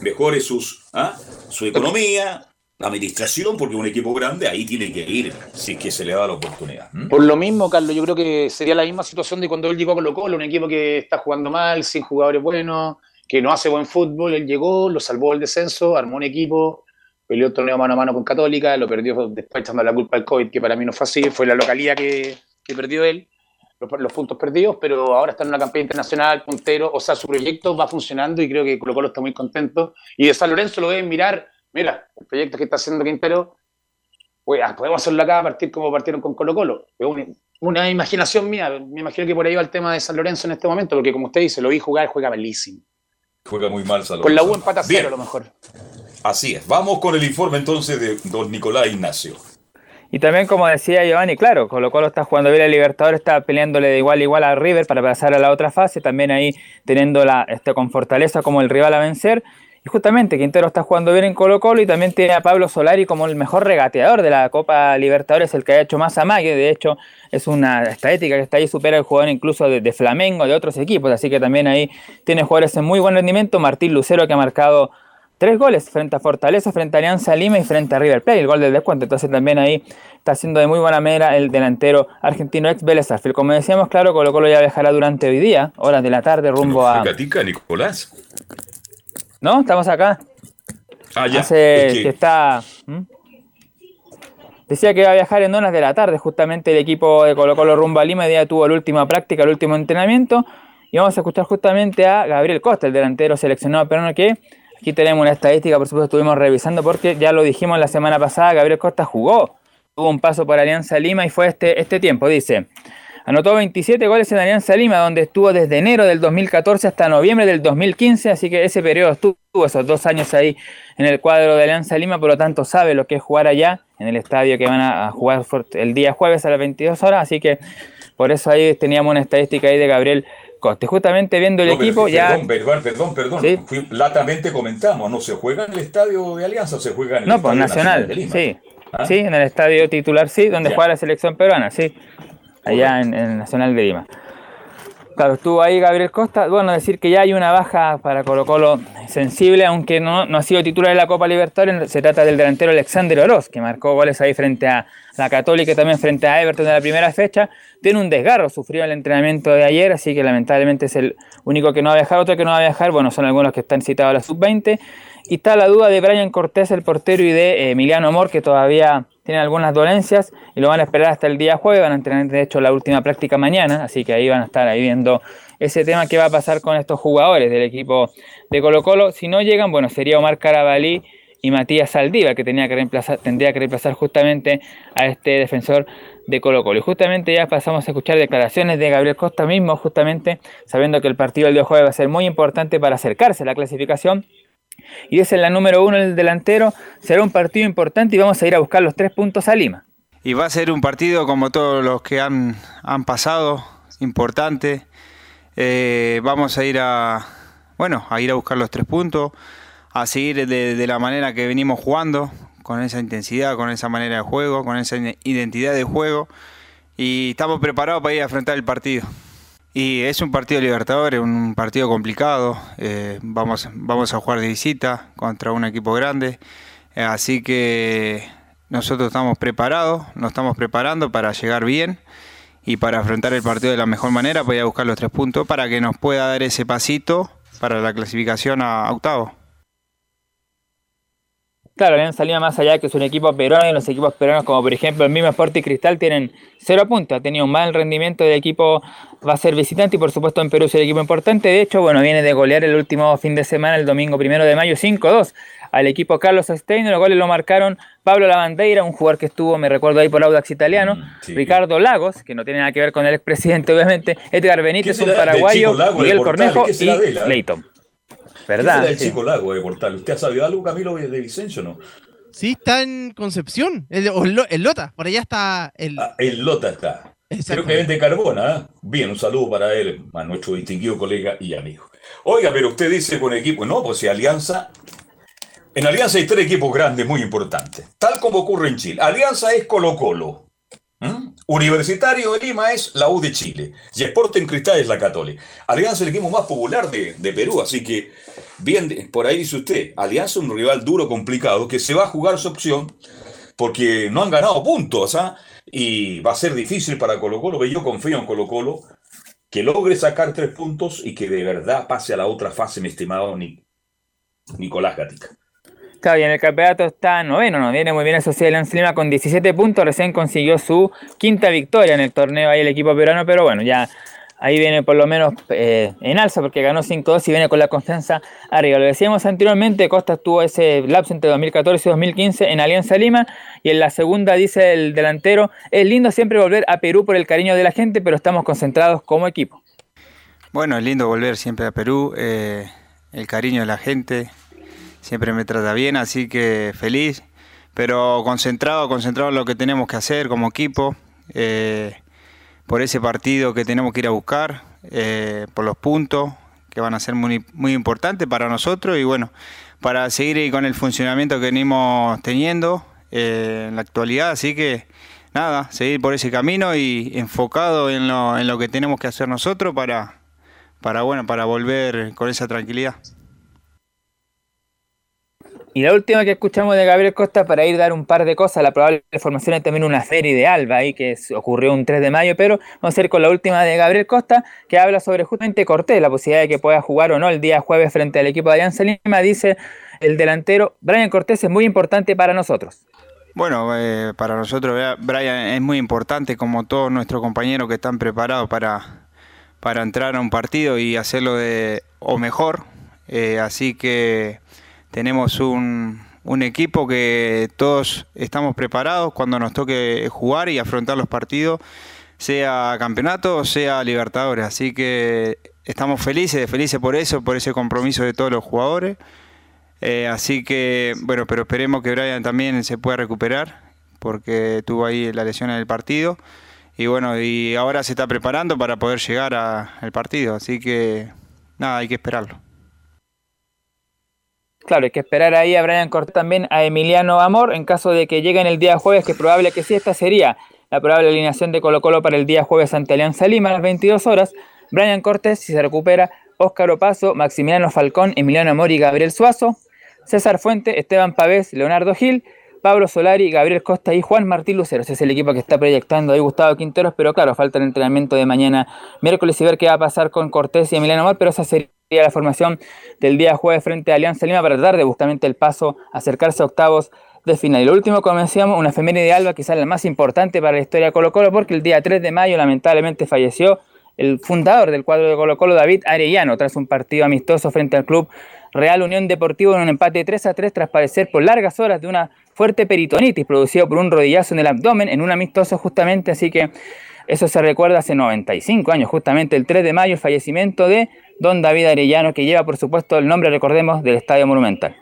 mejore sus, ¿ah? su economía, la administración, porque un equipo grande ahí tiene que ir, si es que se le da la oportunidad. ¿m? Por lo mismo, Carlos, yo creo que sería la misma situación de cuando él llegó a Colo Colo, un equipo que está jugando mal, sin jugadores buenos, que no hace buen fútbol. Él llegó, lo salvó del descenso, armó un equipo, peleó el torneo mano a mano con Católica, lo perdió después echando la culpa al COVID, que para mí no fue así, fue la localidad que, que perdió él, los, los puntos perdidos, pero ahora está en una campaña internacional, puntero, o sea, su proyecto va funcionando y creo que Colo Colo está muy contento. Y de San Lorenzo lo deben mirar, mira, el proyecto que está haciendo Quintero pues, podemos hacerlo acá, partir como partieron con Colo Colo. Es una, una imaginación mía, me imagino que por ahí va el tema de San Lorenzo en este momento, porque como usted dice, lo vi jugar, juega malísimo. Juega muy mal San Con la U Lorenzo. empata cero a lo mejor. Así es. Vamos con el informe entonces de don Nicolás Ignacio. Y también, como decía Giovanni, claro, Colo Colo está jugando bien el Libertadores, está peleándole de igual a igual a River para pasar a la otra fase, también ahí teniendo la, este, con fortaleza como el rival a vencer. Y justamente Quintero está jugando bien en Colo Colo y también tiene a Pablo Solari como el mejor regateador de la Copa Libertadores, el que ha hecho más amague. De hecho, es una estadística que está ahí, supera el jugador incluso de, de Flamengo, de otros equipos. Así que también ahí tiene jugadores en muy buen rendimiento. Martín Lucero que ha marcado tres goles frente a Fortaleza, frente a Alianza Lima y frente a River Plate, el gol del descuento. Entonces también ahí está haciendo de muy buena manera el delantero argentino ex Vélez Sarsfield. Como decíamos, claro, Colo Colo ya viajará durante hoy día, horas de la tarde, rumbo a... Catica, Nicolás. ¿No? Estamos acá. Ah, ya. Hace Es que- que está... ¿Mm? Decía que iba a viajar en horas de la tarde, justamente el equipo de Colo Colo rumbo a Lima, día tuvo la última práctica, el último entrenamiento, y vamos a escuchar justamente a Gabriel Costa, el delantero seleccionado peruano que aquí tenemos una estadística, por supuesto estuvimos revisando porque ya lo dijimos la semana pasada, Gabriel Costa jugó, tuvo un paso por Alianza Lima y fue este, este tiempo, dice. Anotó 27 goles en Alianza Lima, donde estuvo desde enero del 2014 hasta noviembre del 2015, así que ese periodo estuvo esos dos años ahí en el cuadro de Alianza Lima, por lo tanto sabe lo que es jugar allá, en el estadio que van a jugar el día jueves a las 22 horas, así que por eso ahí teníamos una estadística ahí de Gabriel Costa. Y Justamente viendo el No, pero equipo que- ya... Perdón, perdón, perdón, perdón. Sí. Fui- latamente comentamos, no se juega en el estadio de Alianza, se juega en el No, pues estadio Nacional, de Lima. sí. ¿Ah? Sí, en el estadio titular, sí, donde Ya. juega la selección peruana, sí. Allá en, en el Nacional de Lima. Claro, estuvo ahí Gabriel Costa. Bueno, decir que ya hay una baja para Colo Colo sensible, aunque no, no ha sido titular de la Copa Libertadores. Se trata del delantero Alexander Oroz, que marcó goles ahí frente a la Católica y también frente a Everton en la primera fecha. Tiene un desgarro, sufrió el entrenamiento de ayer, así que lamentablemente es el único que no va a viajar. Otro que no va a viajar, bueno, son algunos que están citados a la sub-20. Y está la duda de Brian Cortés, el portero, y de eh, Emiliano Amor, que todavía tienen algunas dolencias y lo van a esperar hasta el día jueves. Van a entrenar, de hecho, la última práctica mañana, así que ahí van a estar ahí viendo ese tema que va a pasar con estos jugadores del equipo de Colo Colo. Si no llegan, bueno, sería Omar Carabalí y Matías Saldívar, que tenía que reemplazar, tendría que reemplazar justamente a este defensor de Colo Colo. Y justamente ya pasamos a escuchar declaraciones de Gabriel Costa mismo, justamente sabiendo que el partido del día jueves va a ser muy importante para acercarse a la clasificación. Y es la número uno el delantero. Será un partido importante y vamos a ir a buscar los tres puntos a Lima. Y va a ser un partido como todos los que han, han pasado, importante. Eh, vamos a ir a, bueno, a ir a buscar los tres puntos, a seguir de, de la manera que venimos jugando, con esa intensidad, con esa manera de juego, con esa identidad de juego. Y estamos preparados para ir a enfrentar el partido. Y es un partido Libertadores, un partido complicado. eh, vamos, vamos a jugar de visita contra un equipo grande. eh, así que nosotros estamos preparados, nos estamos preparando para llegar bien y para afrontar el partido de la mejor manera, para a buscar los tres puntos para que nos pueda dar ese pasito para la clasificación a octavo. Claro, Alianza Lima más allá que es un equipo peruano y los equipos peruanos como por ejemplo el mismo Sporting Cristal tienen cero puntos, ha tenido un mal rendimiento del equipo, va a ser visitante y por supuesto en Perú es el equipo importante, de hecho bueno viene de golear el último fin de semana, el domingo primero de mayo 5-2 al equipo Carlos Stein, los goles lo marcaron Pablo Lavandeira, un jugador que estuvo, me recuerdo ahí por Audax Italiano, Ricardo Lagos, que no tiene nada que ver con el expresidente obviamente, Edgar Benítez, ¿Qué un paraguayo, Miguel? Cornejo ¿Qué y ah? Leighton. ¿Qué ¿Verdad? Sí. chico Lago de Portal? ¿Usted ha sabido algo, Camilo, de Vicencio no? Sí, está en Concepción. En Lo- en Lota. Por allá está el. El Lota está. Creo que vende carbona. ¿ah? Bien, un saludo para él, a nuestro distinguido colega y amigo. Oiga, pero usted dice con equipo, no, pues si Alianza. En Alianza hay tres equipos grandes muy importantes, tal como ocurre en Chile. Alianza es Colo-Colo. ¿m? Universitario de Lima es la U de Chile. Y Sporting Cristal es la Católica. Alianza es el equipo más popular de, de Perú, así que, bien, por ahí dice usted, Alianza es un rival duro, complicado, que se va a jugar su opción porque no han ganado puntos, ¿ah? Y va a ser difícil para Colo Colo, pero yo confío en Colo Colo que logre sacar tres puntos y que de verdad pase a la otra fase, mi estimado Ni- Nicolás Gatica. Claro, y en el campeonato está noveno, no viene muy bien el Social Alianza Lima con 17 puntos, recién consiguió su quinta victoria en el torneo ahí el equipo peruano, pero bueno, ya ahí viene por lo menos eh, en alza porque ganó 5-2 y viene con la confianza arriba. Lo decíamos anteriormente, Costa tuvo ese lapso entre 2014 y 2015 en Alianza Lima y en la segunda dice el delantero, es lindo siempre volver a Perú por el cariño de la gente, pero estamos concentrados como equipo. Bueno, es lindo volver siempre a Perú, eh, el cariño de la gente siempre me trata bien, así que feliz, pero concentrado, concentrado en lo que tenemos que hacer como equipo. Eh, por ese partido que tenemos que ir a buscar, eh, por los puntos que van a ser muy, muy importantes para nosotros y bueno, para seguir con el funcionamiento que venimos teniendo eh, en la actualidad. Así que nada, seguir por ese camino y enfocado en lo, en lo que tenemos que hacer nosotros para, para, bueno, para volver con esa tranquilidad. Y la última que escuchamos de Gabriel Costa para ir a dar un par de cosas, la probable formación es también una serie de Alba ahí que ocurrió un 3 de mayo, pero vamos a ir con la última de Gabriel Costa que habla sobre justamente Cortés, la posibilidad de que pueda jugar o no el día jueves frente al equipo de Alianza Lima, dice el delantero Brian Cortés es muy importante para nosotros. Bueno, eh, para nosotros Brian es muy importante como todos nuestros compañeros que están preparados para, para entrar a un partido y hacerlo de o mejor, eh, así que tenemos un, equipo que todos estamos preparados cuando nos toque jugar y afrontar los partidos, sea campeonato o sea Libertadores. Así que estamos felices, felices por eso, por ese compromiso de todos los jugadores. Eh, así que, bueno, pero esperemos que Brian también se pueda recuperar, porque tuvo ahí la lesión en el partido. Y bueno, y ahora se está preparando para poder llegar al partido. Así que, nada, hay que esperarlo. Claro, hay que esperar ahí a Brian Cortés también a Emiliano Amor en caso de que lleguen el día jueves, que probable que sí, esta sería la probable alineación de Colo Colo para el día jueves ante Alianza Lima a las 22 horas. Brian Cortés, si se recupera, Óscar Opaso, Maximiliano Falcón, Emiliano Amor y Gabriel Suazo, César Fuente, Esteban Pavés, Leonardo Gil, Pablo Solari, Gabriel Costa y Juan Martín Lucero. Ese es el equipo que está proyectando ahí Gustavo Quinteros, pero claro, falta el entrenamiento de mañana miércoles y ver qué va a pasar con Cortés y Emiliano Amor, pero esa sería la formación del día jueves frente a Alianza Lima para tratar de justamente el paso, acercarse a octavos de final. Y lo último, como una efeméride de Alba, quizás la más importante para la historia de Colo Colo, porque el día 3 de mayo lamentablemente falleció el fundador del cuadro de Colo Colo, David Arellano, tras un partido amistoso frente al club Real Unión Deportivo en un empate 3 a 3 tras padecer por largas horas de una fuerte peritonitis producido por un rodillazo en el abdomen en un amistoso justamente, así que eso se recuerda hace 95 años, justamente el 3 de mayo, el fallecimiento de don David Arellano, que lleva por supuesto el nombre, recordemos, del Estadio Monumental.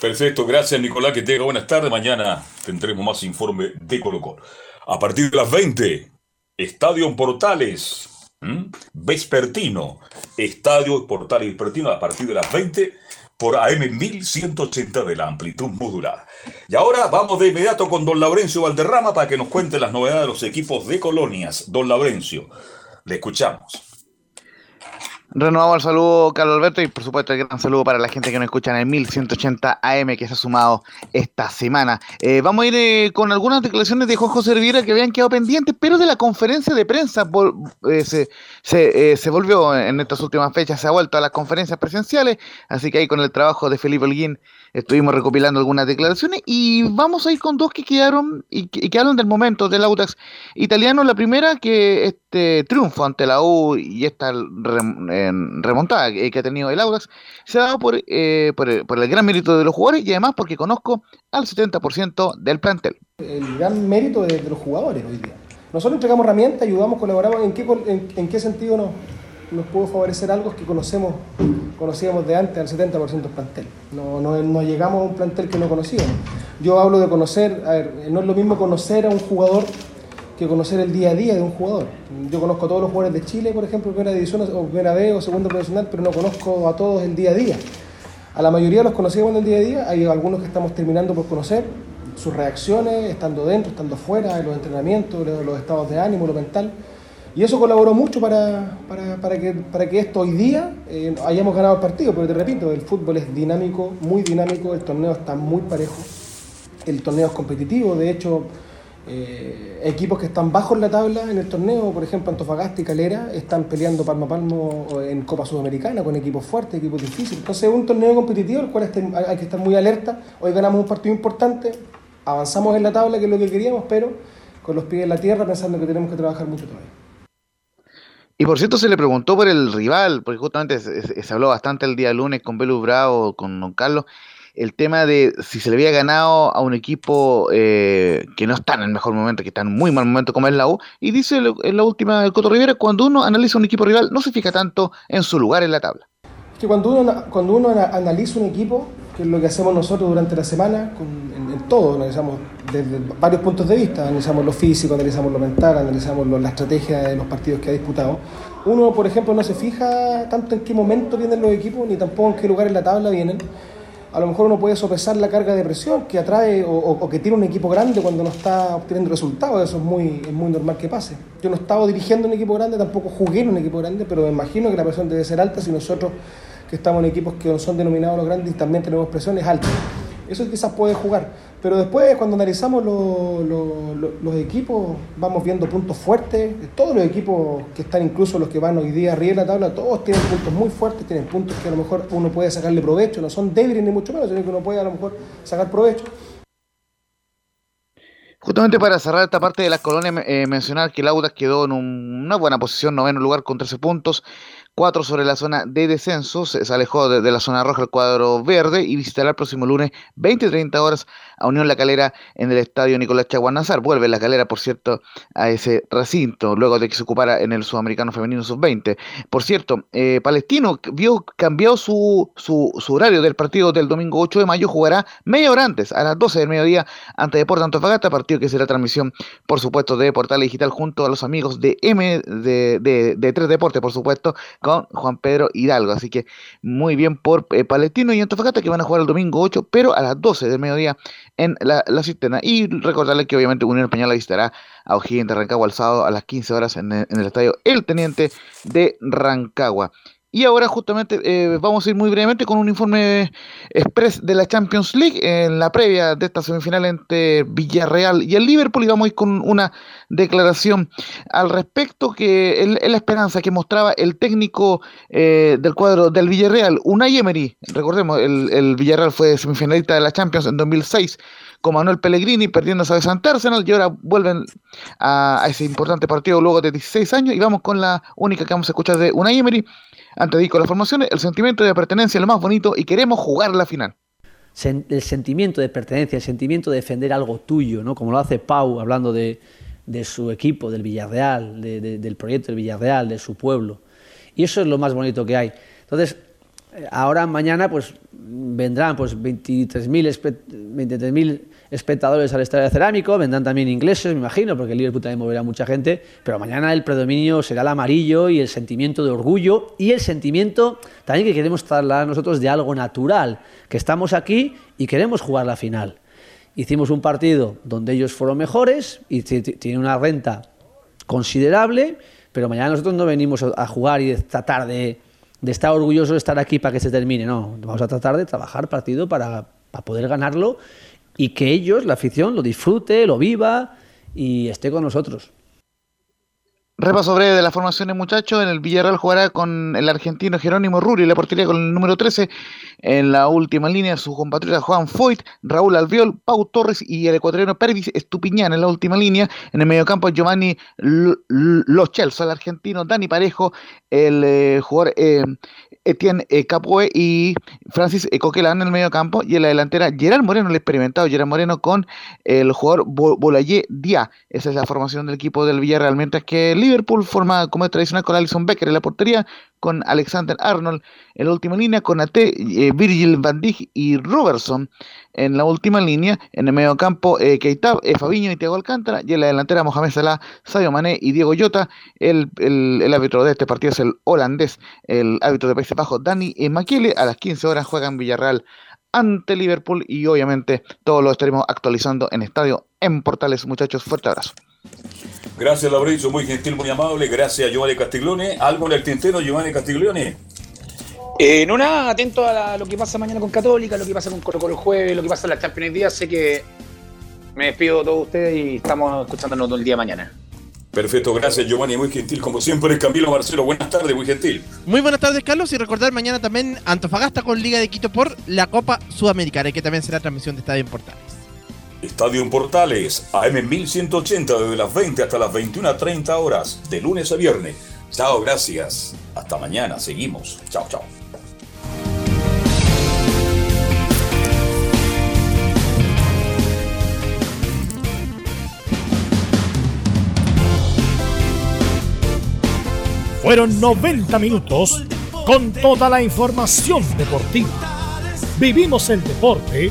Perfecto, gracias Nicolás, que tenga buenas tardes. Mañana tendremos más informe de Colo Colo. A partir de las 20, Estadio Portales, Vespertino, Estadio Portales Vespertino a partir de las 20 por AM 1180 de la amplitud modulada. Y ahora vamos de inmediato con don Laurencio Valderrama para que nos cuente las novedades de los equipos de colonias. Don Laurencio, le escuchamos. Renovamos el saludo, Carlos Alberto, y por supuesto, el gran saludo para la gente que nos escucha en el 1180 AM que se ha sumado esta semana. Eh, vamos a ir eh, con algunas declaraciones de Juan José Riviera que habían quedado pendientes, pero de la conferencia de prensa eh, se, se, volvió en estas últimas fechas, se ha vuelto a las conferencias presenciales, así que ahí con el trabajo de Felipe Holguín estuvimos recopilando algunas declaraciones y vamos a ir con dos que quedaron y que, hablan del momento del Audax italiano. La primera, que este triunfo ante la U y esta remontada que, ha tenido el Audax se ha dado eh, por, el, por, el, gran mérito de los jugadores y además porque conozco al 70% del plantel. El gran mérito de, los jugadores hoy día. Nosotros entregamos herramientas, ayudamos, colaboramos. ¿En qué, en, qué sentido nos, nos pudo favorecer algo que conocemos, conocíamos de antes al 70% del plantel. No, no, llegamos a un plantel que no conocíamos. Yo hablo de conocer, a ver, no es lo mismo conocer a un jugador que conocer el día a día de un jugador. Yo conozco a todos los jugadores de Chile, por ejemplo, primera división o primera B o segundo profesional, pero no conozco a todos el día a día. A la mayoría los conocíamos en el día a día, hay algunos que estamos terminando por conocer, sus reacciones, estando dentro, estando fuera, los entrenamientos, los estados de ánimo, lo mental. Y eso colaboró mucho para, para, que, para que esto hoy día eh, hayamos ganado el partido, porque te repito, el fútbol es dinámico, muy dinámico, el torneo está muy parejo, el torneo es competitivo, de hecho, eh, equipos que están bajos en la tabla en el torneo, por ejemplo Antofagasta y Calera, están peleando palmo a palmo en Copa Sudamericana con equipos fuertes, equipos difíciles. Entonces es un torneo competitivo, el cual hay que estar muy alerta. Hoy ganamos un partido importante, avanzamos en la tabla, que es lo que queríamos, pero con los pies en la tierra pensando que tenemos que trabajar mucho todavía. Y por cierto, se le preguntó por el rival, porque justamente se, habló bastante el día lunes con Belu Bravo, con Don Carlos, el tema de si se le había ganado a un equipo eh, que no está en el mejor momento, que está en muy mal momento como es la U, y dice en la última el Coto Rivera, cuando uno analiza un equipo rival, no se fija tanto en su lugar en la tabla. Es que cuando uno, cuando uno ana- analiza un equipo, que es lo que hacemos nosotros durante la semana, con- en todo, analizamos desde varios puntos de vista, analizamos lo físico, analizamos lo mental, analizamos la estrategia de los partidos que ha disputado. Uno, por ejemplo, no se fija tanto en qué momento vienen los equipos, ni tampoco en qué lugar en la tabla vienen. A lo mejor uno puede sopesar la carga de presión que atrae o, que tiene un equipo grande cuando no está obteniendo resultados. Eso es muy, es muy normal que pase. Yo no he estado dirigiendo un equipo grande, tampoco jugué en un equipo grande, pero me imagino que la presión debe ser alta si nosotros, que estamos en equipos que son denominados los grandes, también tenemos presiones altas. Eso quizás puede jugar. Pero después, cuando analizamos lo- lo- lo- los equipos, vamos viendo puntos fuertes. Todos los equipos que están, incluso los que van hoy día arriba en la tabla, todos tienen puntos muy fuertes, tienen puntos que a lo mejor uno puede sacarle provecho. No son débiles ni mucho menos, sino que uno puede a lo mejor sacar provecho. Justamente para cerrar esta parte de las colonias, eh, mencionar que el Audax quedó en un- una buena posición, noveno lugar con 13 puntos, 4 sobre la zona de descenso, se, alejó de, de la zona roja el cuadro verde y visitará el próximo lunes 20-30 horas a Unión La Calera en el estadio Nicolás Chaguanazar. Vuelve La Calera, por cierto, a ese recinto, luego de que se ocupara en el Sudamericano Femenino Sub-20. Por cierto, eh, Palestino vio cambiado su, su, horario del partido del domingo 8 de mayo, jugará media hora antes, a las 12 del mediodía, ante Deportes Antofagasta, partido que será transmisión, por supuesto, de Portal Digital junto a los amigos de M, de, de, de Tres Deportes, por supuesto, con Juan Pedro Hidalgo. Así que muy bien por eh, Palestino y Antofagasta que van a jugar el domingo 8, pero a las 12 del mediodía en la, la cisterna. Y recordarles que obviamente Unión Española visitará a O'Higgins de Rancagua el sábado a las 15 horas en el estadio El Teniente de Rancagua. Y ahora justamente eh, vamos a ir muy brevemente con un informe express de la Champions League en la previa de esta semifinal entre Villarreal y el Liverpool y vamos a ir con una declaración al respecto que es la esperanza que mostraba el técnico eh, del cuadro del Villarreal, Unai Emery. Recordemos, el, el Villarreal fue semifinalista de la Champions en 2006 con Manuel Pellegrini perdiendo a St. Arsenal y ahora vuelven a, a ese importante partido luego de 16 años y vamos con la única que vamos a escuchar de Unai Emery. Antes de ir con las formaciones, el sentimiento de pertenencia es lo más bonito y queremos jugar la final. el sentimiento de pertenencia, el sentimiento de defender algo tuyo, ¿no? como lo hace Pau hablando de, de su equipo, del Villarreal, de- de- del proyecto del Villarreal, de su pueblo. Y eso es lo más bonito que hay. Entonces, eh, ahora mañana pues vendrán pues 23.000 espe- 23.000 espectadores al Estadio Cerámico, vendrán también ingleses, me imagino, porque el Liverpool también moverá mucha gente, pero mañana el predominio será el amarillo y el sentimiento de orgullo y el sentimiento también que queremos trasladar nosotros de algo natural, que estamos aquí y queremos jugar la final. Hicimos un partido donde ellos fueron mejores y ti- ti- tienen una renta considerable, pero mañana nosotros no venimos a jugar y tratar de, de estar orgullosos de estar aquí para que se termine, no, vamos a tratar de trabajar partido para, para poder ganarlo y que ellos, la afición, lo disfrute, lo viva y esté con nosotros. Repaso breve de las formaciones, muchachos. En el Villarreal jugará con el argentino Jerónimo Ruri, la portería con el número 13. En la última línea, su compatriota Juan Foyt, Raúl Albiol, Pau Torres y el ecuatoriano Pervis Estupiñán en la última línea. En el mediocampo, Giovanni L- L- Los Chelsea, el argentino Dani Parejo, el eh, jugador eh, Etienne eh, Capoe y Francis eh, Coquelin en el mediocampo. Y en la delantera, Gerard Moreno, el experimentado Gerard Moreno con el jugador Bo- Bolayé Díaz. Esa es la formación del equipo del Villarreal. Mientras que Liverpool forma como es tradicional con Alison Becker en la portería, con Alexander Arnold en la última línea, con AT, eh, Virgil van Dijk y Robertson en la última línea, en el medio campo eh, Keita, eh, Fabiño y Thiago Alcántara, y en la delantera Mohamed Salah, Sadio Mané y Diego Llota. El, el, el árbitro de este partido es el holandés, el árbitro de Países Bajos, Dani eh, Maquiele. A las 15 horas juegan Villarreal ante Liverpool y obviamente todo lo estaremos actualizando en estadio en Portales. Muchachos, fuerte abrazo. Gracias, Lauricio, muy gentil, muy amable. Gracias, Giovanni Castiglione. ¿Algo en el tintero, Giovanni Castiglione? Eh, no nada, atento a la- lo que pasa mañana con Católica, lo que pasa con Colo Colo el jueves, lo que pasa en la Champions día. Sé que me despido de todos ustedes y estamos escuchándonos todo el día de mañana. Perfecto, gracias, Giovanni, muy gentil. Como siempre, Camilo Marcelo, buenas tardes, muy gentil. Muy buenas tardes, Carlos. Y recordar mañana también Antofagasta con Liga de Quito por la Copa Sudamericana, que también será transmisión de Estadio en Portales. Estadio en Portales, AM 1180 desde las 20 hasta las 21.30 horas, de lunes a viernes. Chao, gracias. Hasta mañana, seguimos. Chao, chao. Fueron 90 minutos con toda la información deportiva. Vivimos el deporte